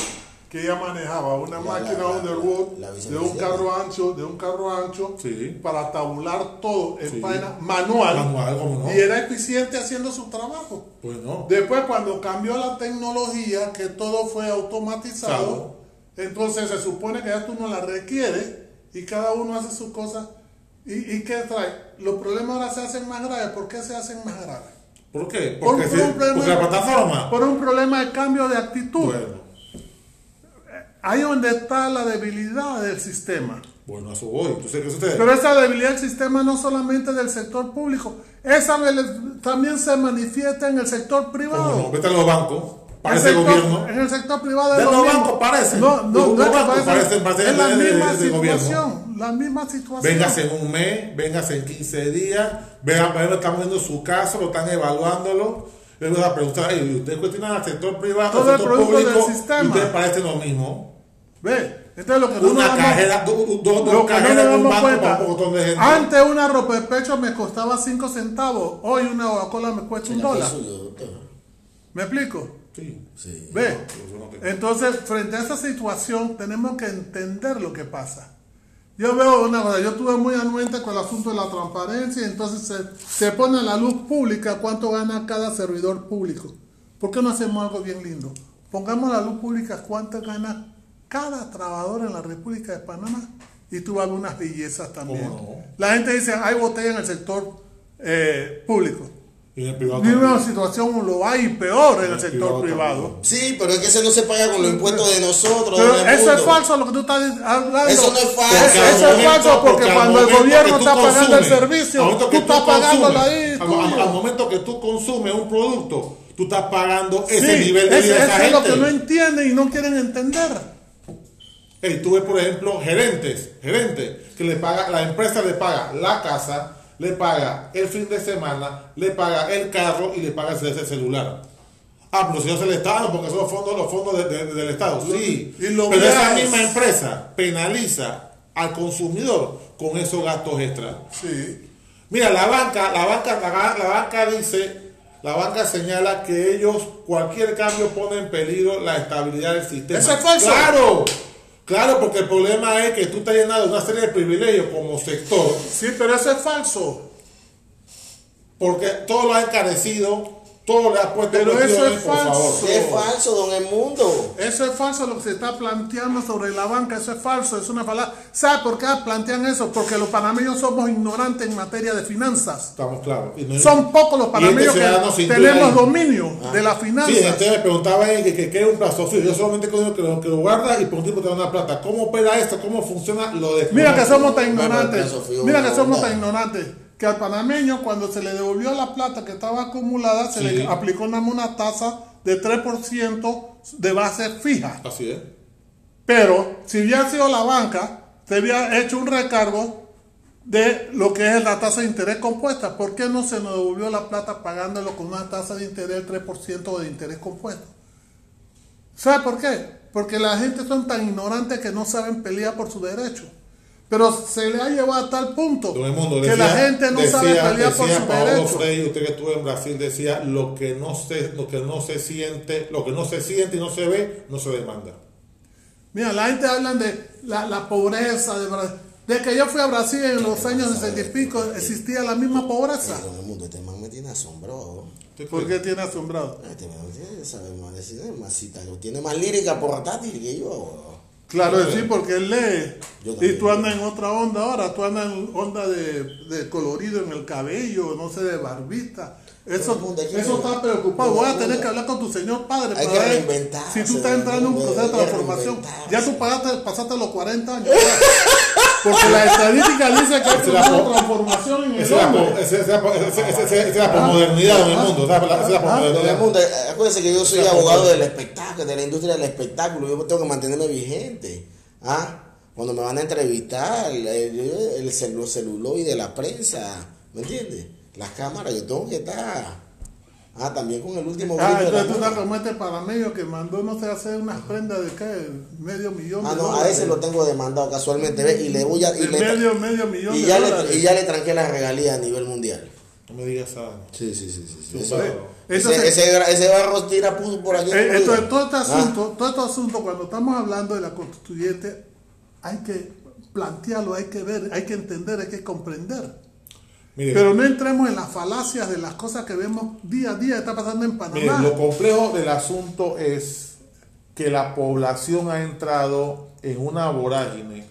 que ella manejaba una La- máquina la- la- Underwood la de un carro ancho, de un carro ancho, Sí. para tabular todo en Sí. página manual, Manual, ¿cómo no? y era eficiente haciendo su trabajo. Pues no. Después, cuando cambió la tecnología, que todo fue automatizado, Claro. entonces se supone que ya tú no la requieres y cada uno hace sus cosas. ¿Y, y qué trae? Los problemas ahora se hacen más graves. ¿Por qué se hacen más graves? ¿Por qué? Por Porque, un si- problema- porque la plataforma. Por un problema de cambio de actitud. Bueno, Ahí donde está la debilidad del sistema. bueno, a eso voy. Entonces, ¿qué sucede? Pero esa debilidad del sistema no solamente del sector público, esa también se manifiesta en el sector ¿Cómo privado. no? Vete a los bancos. Parece el sector- gobierno. En el sector privado De lo los bancos parecen. No, no, los no bancos parecen, parecen- es la de- misma de situación. La misma situación. Véngase en un mes, véngase en 15 días, vean, estamos viendo su caso, lo están evaluándolo. Le voy a preguntar, "Ey, ¿ustedes cuestionan al sector privado, al sector público? y ustedes parecen lo mismo. Ve, entonces lo que no Una nos damos- cajera, do- do- dos, dos lo que no nos damos cuenta, un de gente. antes una ropa de pecho me costaba 5 centavos, hoy una Coca-Cola me cuesta un dólar. ¿Me explico? Sí. Sí. Ve, eso no entonces frente a esa situación tenemos que entender lo que pasa. Yo veo una cosa, yo estuve muy anuente con el asunto de la transparencia, entonces se, se pone a la luz pública cuánto gana cada servidor público. ¿Por qué no hacemos algo bien lindo? Pongamos a la luz pública cuánto gana cada trabajador en la República de Panamá y tú vas a ver unas bellezas también. La gente dice, hay botella en el sector eh, público. Y en el privado Y una situación lo hay peor en En el el sector privado privado. Sí, pero es que ese no se paga con los impuestos de nosotros. Pero eso es falso lo que tú estás hablando. Eso no es falso. Eso, Porque eso al es momento- falso porque, cuando el gobierno está pagando el servicio, al momento tú que estás pagándolo consumes, ahí. Al, al- al momento que tú consumes un producto, tú estás pagando Sí, ese nivel de vida eso esa es lo que no entienden y no quieren entender. Hey, tú ves, por ejemplo, gerentes, gerentes, que le paga, la empresa le paga la casa, le paga el fin de semana, le paga el carro y le paga ese ese celular. Ah, pero si no es el Estado, porque son los fondos, los fondos de- de- del Estado. Sí, y lo pero esa misma empresa penaliza al consumidor con esos gastos extras. Sí. Mira, la banca, la banca, la, la banca dice, la banca señala que ellos cualquier cambio pone en peligro la estabilidad del sistema. Eso es falso. Claro, claro, porque el problema es que tú estás llenado de una serie de privilegios como sector, Sí, pero eso es falso. porque todo lo ha encarecido, todo le ha puesto Pero eso es por favor. falso. Es falso, don Edmundo. Eso es falso lo que se está planteando sobre la banca, eso es falso, es una falacia. ¿Sabe por qué plantean eso? Porque los panameños somos ignorantes en materia de finanzas. Estamos claros. Son pocos los panameños este que tenemos dominio de las Sí, finanzas. entonces me preguntaba eh, que, que, que es un plazo fijo. Yo solamente conozco que lo, que lo guarda y por un tiempo te da una plata. ¿Cómo opera esto? ¿Cómo funciona lo de Mira que somos tan ignorantes. Mira que somos tan ignorantes. Que al panameño, cuando se le devolvió la plata que estaba acumulada, se Sí. le aplicó una tasa de 3% de base fija. Así es. Pero si hubiera sido la banca, se había hecho un recargo de lo que es la tasa de interés compuesta. ¿Por qué no se nos devolvió la plata pagándolo con una tasa de interés del 3% de interés compuesto? ¿Sabe por qué? Porque la gente son tan ignorantes que no saben pelear por su derecho. Pero se le ha llevado a tal punto Don Edmundo, que decía- la gente no sabe decía- pelear por su Paolo derecho. Freire, usted que estuvo en Brasil, decía lo que no se, lo que no se siente, lo que no se siente y no se ve, no se demanda. Mira, la gente habla de la, la pobreza de Brasil. De que yo fui a Brasil en los años 60 y pico, existía la misma pobreza. Don Edmundo, este man me tiene asombrado. ¿Usted ¿Por qué tiene asombrado? Este man tiene, sabe más decir, es más cita, tiene más lírica portátil que yo. Claro, sí, porque él lee. Y tú andas en otra onda ahora, tú andas en onda de, de colorido en el cabello, no sé, de barbita. Eso, eso está preocupado. Voy a tener que hablar con tu señor padre para ver si tú estás entrando en un proceso de transformación. Ya tú pagaste, pasaste los 40 años. Porque la estadística dice que es la una transformación en el hombre. esa es la posmodernidad en el mundo. Ah, eh, acuérdense que yo soy abogado del espectáculo, de la industria del espectáculo. Yo tengo que mantenerme vigente. ¿Ah? Cuando me van a entrevistar, el, el, el celu- celuloide de la prensa, ¿me entiendes? Las cámaras, yo tengo que estar. Ah, también con el último Ah, grito la entonces tú estás como este panameño que mandó, no sé, hacer unas prendas de qué, medio millón Ah, de no, a ese lo tengo demandado casualmente, ¿ves? Y le voy a. Y, De le- medio, medio millón y de ya, dólares. le, y ya le tranqué la regalía a nivel mundial. No me digas esa. Sí, sí, sí. sí, Eso- ese, ese, gra- ese barro tira puso por aquí. Eh, entonces, todo este Ah. asunto, todo este asunto, cuando estamos hablando de la constituyente, hay que plantearlo, hay que ver, hay que entender, hay que comprender. Mire, Pero no entremos en las falacias de las cosas que vemos día a día, está pasando en Mire, Panamá. lo complejo del asunto es que la población ha entrado en una vorágine.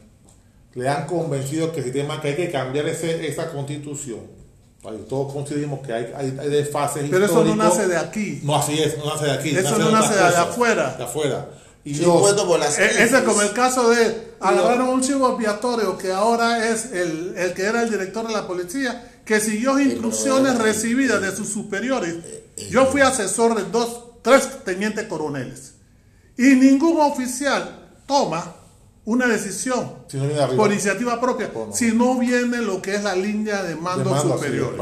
Le han convencido que, el sistema, que hay que cambiar ese, esa constitución. Todos coincidimos que hay, hay, hay desfases Pero eso no nace de aquí. No, así es, no nace de aquí. Eso no de nace de afuera. De afuera. Y Sí, impuesto por las E- Ese es como el caso de agarraron un chivo expiatorio que ahora es el, el que era el director de la policía, que siguió instrucciones recibidas de sus superiores. Yo fui asesor de dos tres tenientes coroneles. Y ningún oficial toma una decisión Si no por iniciativa propia Pues si no viene lo que es la línea de mando, De mando, superior.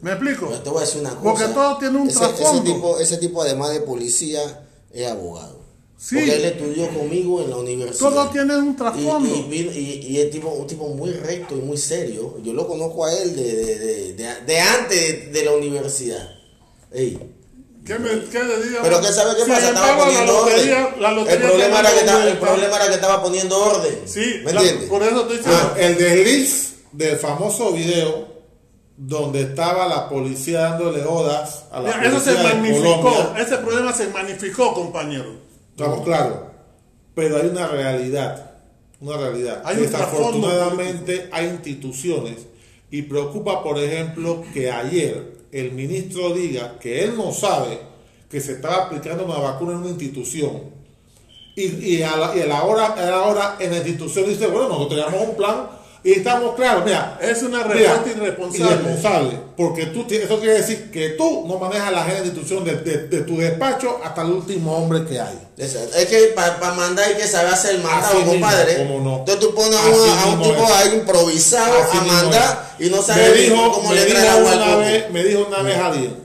¿Me explico? Pero te voy a decir una cosa. Porque todo tiene un ese, trasfondo. Ese tipo, ese tipo, además de policía, es abogado. Sí. Porque él estudió conmigo en la universidad. Todo tiene un Y, trasfondo. y, vino- y- y es tipo, un tipo muy recto y muy serio. Yo lo conozco a él de, de, de, de- antes de la universidad. Ey, ¿Qué, me, qué le digo? Pero que sabe qué Sin pasa, estaba embargo, la poniendo lotería- orden. la el, lotería problema era que estaba, el problema era que estaba poniendo orden. Sí, ¿Me la- entiendes? por eso estoy diciendo. Ah. El desliz del famoso video donde estaba la policía dándole odas a la Mira, eso se policía de magnificó. Colombia. Ese problema se magnificó, compañero. Estamos claros. Pero hay una realidad. Una realidad. Hay un Desafortunadamente hay instituciones y preocupa, por ejemplo, que ayer el ministro diga que él no sabe que se estaba aplicando una vacuna en una institución. Y, y a la, y a la hora, a la hora en la institución dice, bueno, nosotros tenemos un plan y estamos claros, mira, Es una Mira, respuesta irresponsable. irresponsable, porque tú, eso quiere decir que tú no manejas la agenda de institución de, de- de tu despacho hasta el último hombre que hay. Exacto. Es que para mandar hay que saber hacer mandado, mismo, compadre. cómo no. Entonces tú pones a, Así un- a un mismo tipo es. ahí improvisado Así a mismo mandar es. y no me sabe ni dijo, cómo me le dijo trae agua una vez, me dijo una vez alguien,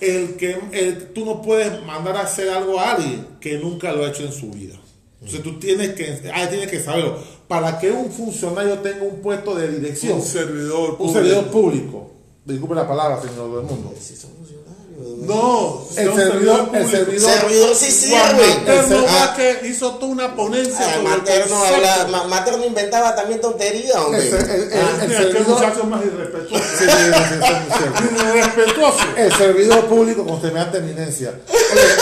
el que el, tú no puedes mandar a hacer algo a alguien que nunca lo ha hecho en su vida. Entonces tú tienes que, ah, tienes que saberlo. Para que un funcionario tenga un puesto de dirección, Un servidor un público. servidor público, disculpe la palabra, señor del mundo. No, el servidor, el público. servidor, Servidor sí sirve. Materno Ah. Vázquez hizo toda una ponencia Ah, el Materno, habla- Ma- Materno inventaba también tonterías, hombre. el, el- el- Ah, el Mira, servidor, muchacho más irrespetuoso. Sí, sí, sí, sí, sí, sí. irrespetuoso. El servidor público con semejante eminencia.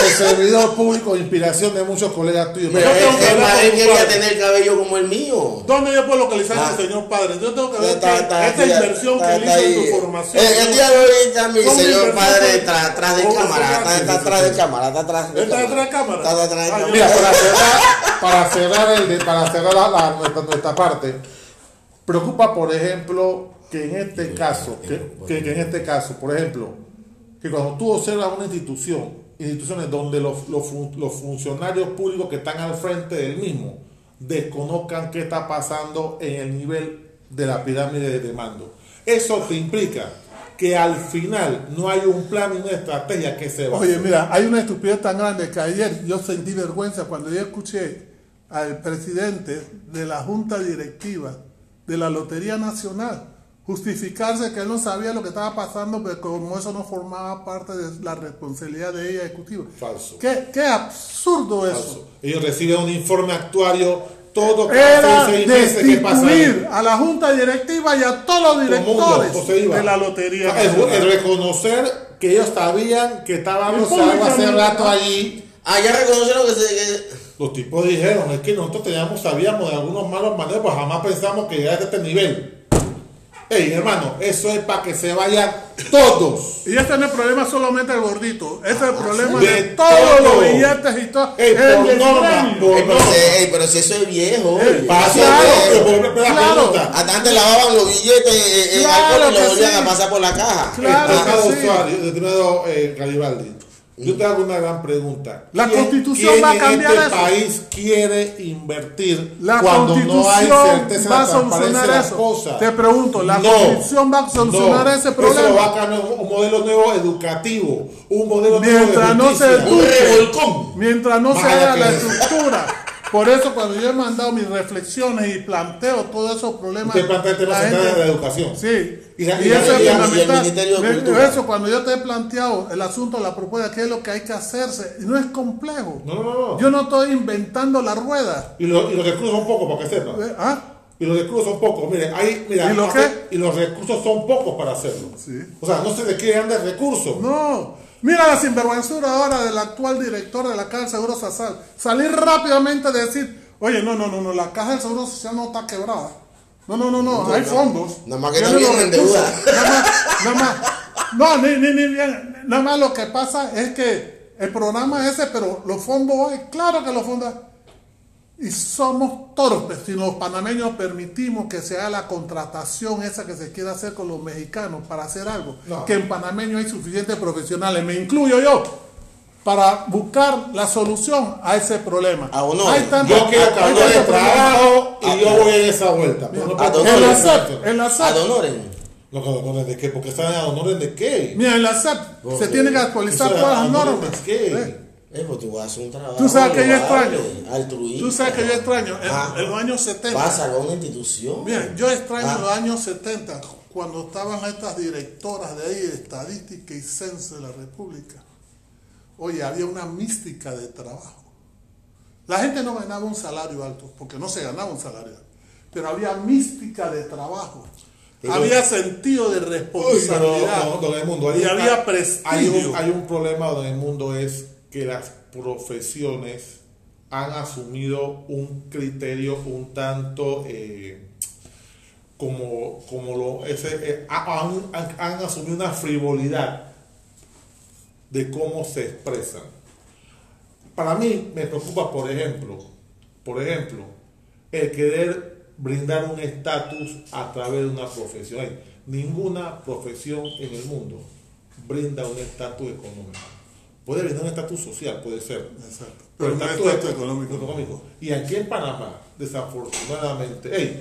El servidor público, inspiración de muchos colegas tuyos. Pero Yo tengo que él- quería tener el cabello como el mío. ¿Dónde yo puedo localizar a Ah. este señor padre? Yo tengo que ver que esta inversión que él hizo en tu formación. El, día de hoy está mi ¿Cómo señor padre fue? Atrás de ¿Cómo cámara. Está, atrás de cámara. Está atrás de ¿Está cámara. detrás de cámara? Está detrás de cámara. Mira, para cerrar, para cerrar, el de- para cerrar la- la- nuestra, nuestra parte, preocupa, por ejemplo, que en este caso, que, que- que en este caso, por ejemplo, que cuando tú observas una institución, instituciones donde los, los funcionarios públicos que están al frente del mismo desconozcan qué está pasando en el nivel de la pirámide de mando. Eso te implica que al final no hay un plan y una estrategia que se va Oye, mira, hay una estupidez tan grande que ayer yo sentí vergüenza cuando yo escuché al presidente de la junta directiva de la Lotería Nacional justificarse que él no sabía lo que estaba pasando, pero como eso no formaba parte de la responsabilidad de ella ejecutiva. Falso. Qué, qué absurdo eso. Falso. Ellos reciben un informe actuario todo Era cada seis meses que pasa ahí. destituir a la junta directiva y a todos los mundo, directores de la Lotería O sea, el, reconocer que ellos sabían que estaba Y algo hace rato allí. Ah, ya reconocieron que se. que- Los tipos dijeron, es que nosotros teníamos, sabíamos de algunos malos manejos, jamás pensamos que llegara a este nivel. Ey, hermano, eso es para que se vayan todos. Y este no es el problema solamente del gordito, este es el problema de de, todos todo. los billetes y todo. Ey, el por norma, por Ey, pero, ey, pero si eso es viejo. oye. Pasa, Claro, claro. antes lavaban los billetes en- en Claro alcohol y que los volvían sí. a pasar por la caja. Claro. estimado que sí. usuario, estimado eh, Garibaldi, yo te hago una gran pregunta. La ¿Quién- Constitución quién va a en cambiar este eso? país quiere invertir La cuando no hay Constitución certeza va a solucionar eso. cosas? Te pregunto, ¿la No, Constitución va a solucionar no. ese problema? Eso va a cambiar un modelo nuevo educativo, un modelo Mientras nuevo no de se justicia. Un eduque, revolcón. mientras no se haga la es. estructura. Por eso cuando yo he mandado mis reflexiones y planteo todos esos problemas. Usted plantea el tema la gente- de la educación. Sí. Y Y, y eso es fundamental. Eso cuando yo te he planteado el asunto de la propuesta, qué es lo que hay que hacerse, no es complejo. No, no, no. Yo no estoy inventando la rueda. Y, lo- y los recursos son pocos, para que sepan. Eh, ¿Ah? Y los recursos son pocos. Miren, ahí, mira, ¿Y lo hace- y los recursos son pocos para hacerlo. Sí. O sea, no se le quieren dar recursos. No. Mira la sinvergüenzura ahora del actual director de la Caja del Seguro Social. Salir rápidamente a decir, oye, no, no, no, no, la Caja del Seguro Social no está quebrada. No, no, no, no, hay fondos. Nada más que bien recursos. endeudada. Nada más, nada más. No, ni, ni, ni bien. Nada más lo que pasa es que el programa es ese, pero los fondos hay, claro que los fondos hay. Y somos torpes si los panameños permitimos que se haga la contratación esa que se quiere hacer con los mexicanos para hacer algo. No. Que en panameño hay suficientes profesionales, me incluyo yo, para buscar la solución a ese problema. A honor. Hay tantos- Yo quiero cambiar de trabajo y yo voy en esa vuelta. Pero no a puedo- Donores. En la Exacto. SEP, en la. No, honores de qué, porque están a honores de qué. Mira, en la Ok. se tienen que actualizar todas las normas. de qué. ¿eh? Eh, pues tú haces un trabajo. Tú sabes que yo extraño. Altruista. Tú sabes que yo extraño. En, Ah. en los años 70. Vas a salvar una institución. Bien, yo extraño Ah. los años 70, cuando estaban estas directoras de ahí, Estadística y Censo de la República. Oye, había una mística de trabajo. La gente no ganaba un salario alto, porque no se ganaba un salario alto, pero había mística de trabajo. Pero- había sentido de Uy, responsabilidad. no, no, don Edmundo, hay y había prestigio. Hay un, hay un problema don Edmundo es que las profesiones han asumido un criterio un tanto eh, como, como lo ese, eh, ha- han, han- han asumido una frivolidad de cómo se expresan. Para mí me preocupa, por ejemplo, por ejemplo, el querer brindar un estatus a través de una profesión. Ninguna profesión en el mundo brinda un estatus económico. Puede brindar un estatus social, puede ser. Exacto. Pero Pero estatus estatus económico. económico. Y aquí en Panamá, desafortunadamente, hey,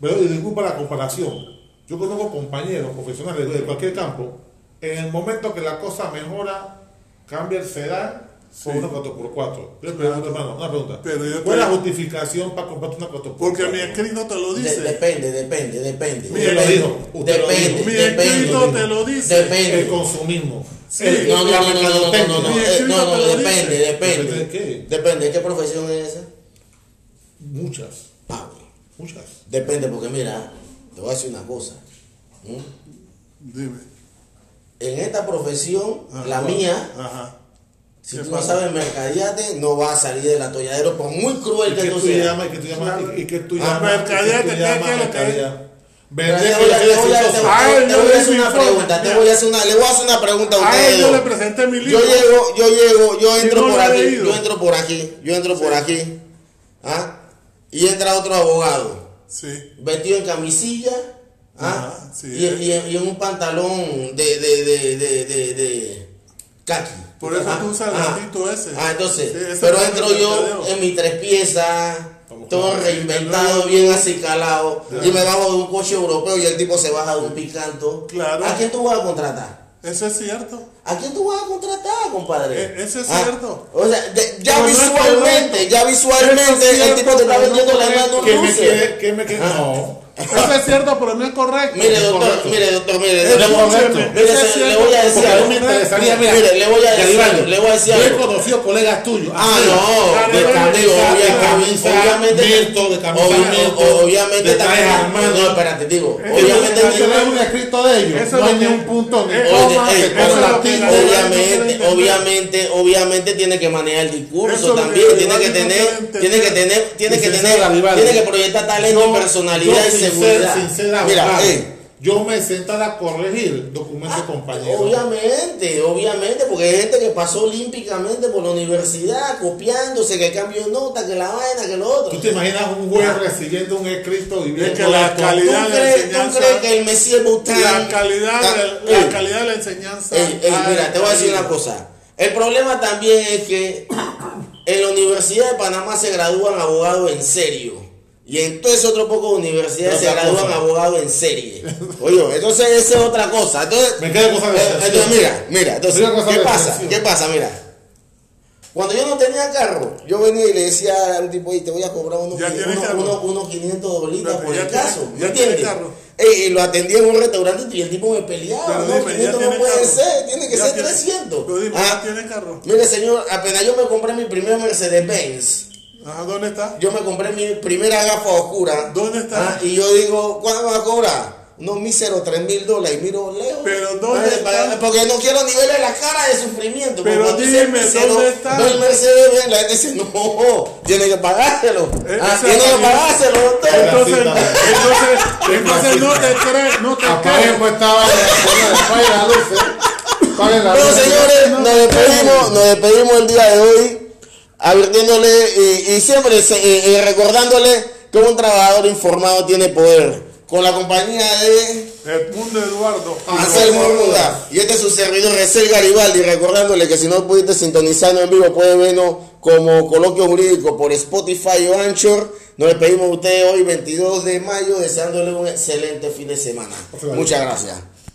pero disculpa la comparación. Yo conozco compañeros profesionales de cualquier campo. En el momento que la cosa mejora, cambia el sedán por Sí. una 4x4. Yo Claro. pregunto, hermano, una pregunta. Pero yo ¿Cuál es la justificación para comprarte una 4x4? Porque mi escrito te lo De- dice. depende, depende, depende. Usted lo dijo, usted lo Depende, dijo. Mi depende. escrito te lo dice. El Depende. consumismo. Sí. El- No, no, no, no, no, no, no, no, eh, depende, depende. ¿Depende de qué? Depende, ¿qué profesión es esa? Muchas, Ah, bueno. muchas. Depende, porque mira, te voy a decir una cosa. ¿Mm? Dime. En esta profesión, Ajá. la mía, Ajá. si ¿Qué tú no sabes mercadeate, no vas a salir del atolladero, por muy cruel ¿Y que tú tú seas. llamas? ¿Y qué tú llamas? ¿Y qué tú Ah, llamas? mercadeate, ¿Y qué tú ¿qué- llamas qué es lo que mercadear? Te Vender voy a- que te voy a- te voy a- exitoso. te Ay, voy a yo hacer le una pregunta, te voy a hacer una, le voy a hacer una pregunta a ustedes. yo le presenté mi Yo libro. llego, yo llego, yo entro por aquí, yo entro por aquí, yo entro por aquí, ¿ah? Y entra otro abogado, Sí. vestido en camisilla, ¿ah? Sí. y, y en- y en un pantalón de, de, de, de, de, de kaki. Por eso Ah, tú usas el ah. ese. Ah, entonces, Sí, pero entro yo en mi tres piezas, todo claro. reinventado, bien acicalado, y me bajo de un coche europeo y el tipo se baja de un picanto. Claro. ¿A quién tú vas a contratar? Eso es cierto. ¿A quién tú vas a contratar, compadre? E- eso es Ah, cierto. O sea, de- ya no visualmente, ya visualmente el tipo te está vendiendo la mano ¿Qué me dulce. quiere? ¿Qué me? Ah. No. Eso es cierto, pero no es correcto. Mire, doctor, correcto. mire, doctor, mire, Es le- correcto. mire, le voy a decir algo. me interesaría, mira, Mire, le voy a decir algo, le voy a decir Yo he algo. conocido colegas tuyos. Ah, así, no, de obviamente, de camisa, obviamente, también, no, espérate, digo, obviamente, que ver un escrito de ellos. Eso no es hay ni un punto, obviamente, no obviamente, obviamente tiene que manejar el discurso también, tiene que no tener, tiene que tener, tiene que tener, tiene que proyectar talento, Yo- personalidad sin ser- Mira, ey, yo me sentaré a corregir documentos de compañeros. Obviamente, obviamente, porque hay gente que pasó olímpicamente por la universidad, copiándose, que cambio de nota, que la vaina, que lo otro. ¿Tú te imaginas un juez recibiendo un escrito y viendo Es que la esto? ¿Tú calidad de crees, tú enseñanza- crees que el Mesías Bután... La calidad, Ah, de, la calidad de la enseñanza. ey, ey, ha mira, te voy a decir una cosa. El problema también es que en la Universidad de Panamá se gradúan abogados en serio. Y en todo ese otro poco de universidades se gradúan cosa. abogados en serie. Oye, entonces esa es otra cosa. Entonces, Me quedo con esa Eh, entonces, mira, mira, entonces, cosa ¿qué pasa? ¿Qué pasa? Mira, cuando yo no tenía carro, yo venía y le decía a un tipo, "Ey, te voy a cobrar unos, unos, unos- unos 500 dolitas por ya el caso, ¿me ya tienes entiendes? Ey, y lo atendí en un restaurante y el tipo me peleaba, Pero no, dime, ya 500 no tiene puede carro. ser, tiene que Ya ser tiene- 300. Pero dime, Ah, ¿ya tiene carro? Mire señor, apenas yo me compré mi primer Mercedes-Benz, Ajá, ¿dónde está? yo me compré mi primera gafa oscura. ¿Dónde está? Ah, y yo digo, ¿cuánto me va a cobrar? Unos míseros 3 mil dólares y miro lejos. Pero ¿dónde Ah, está? Porque no quiero ni verle la cara de sufrimiento. Pero dime, ¿dónde está? No, el Mercedes Benz, la gente dice, no, tiene que pagárselo. Eh, Ah, tiene que pagárselo, doctor. Entonces, entonces, entonces no te crees, no te crees. pues estaba las luces. Apaguen las Bueno, luces. señores, nos despedimos, nos despedimos el día de hoy. Advirtiéndole y, y siempre se- y- y recordándole que un trabajador informado tiene poder. Con la compañía de Edmundo Eduardo. Anselmo Ruda y este es su servidor Recel Garibaldi, recordándole que si no pudiste sintonizarnos en vivo, puede vernos como Coloquio Jurídico por Spotify o Anchor. Nos despedimos de ustedes hoy, 22 de mayo, deseándole un excelente fin de semana. Muchas gracias.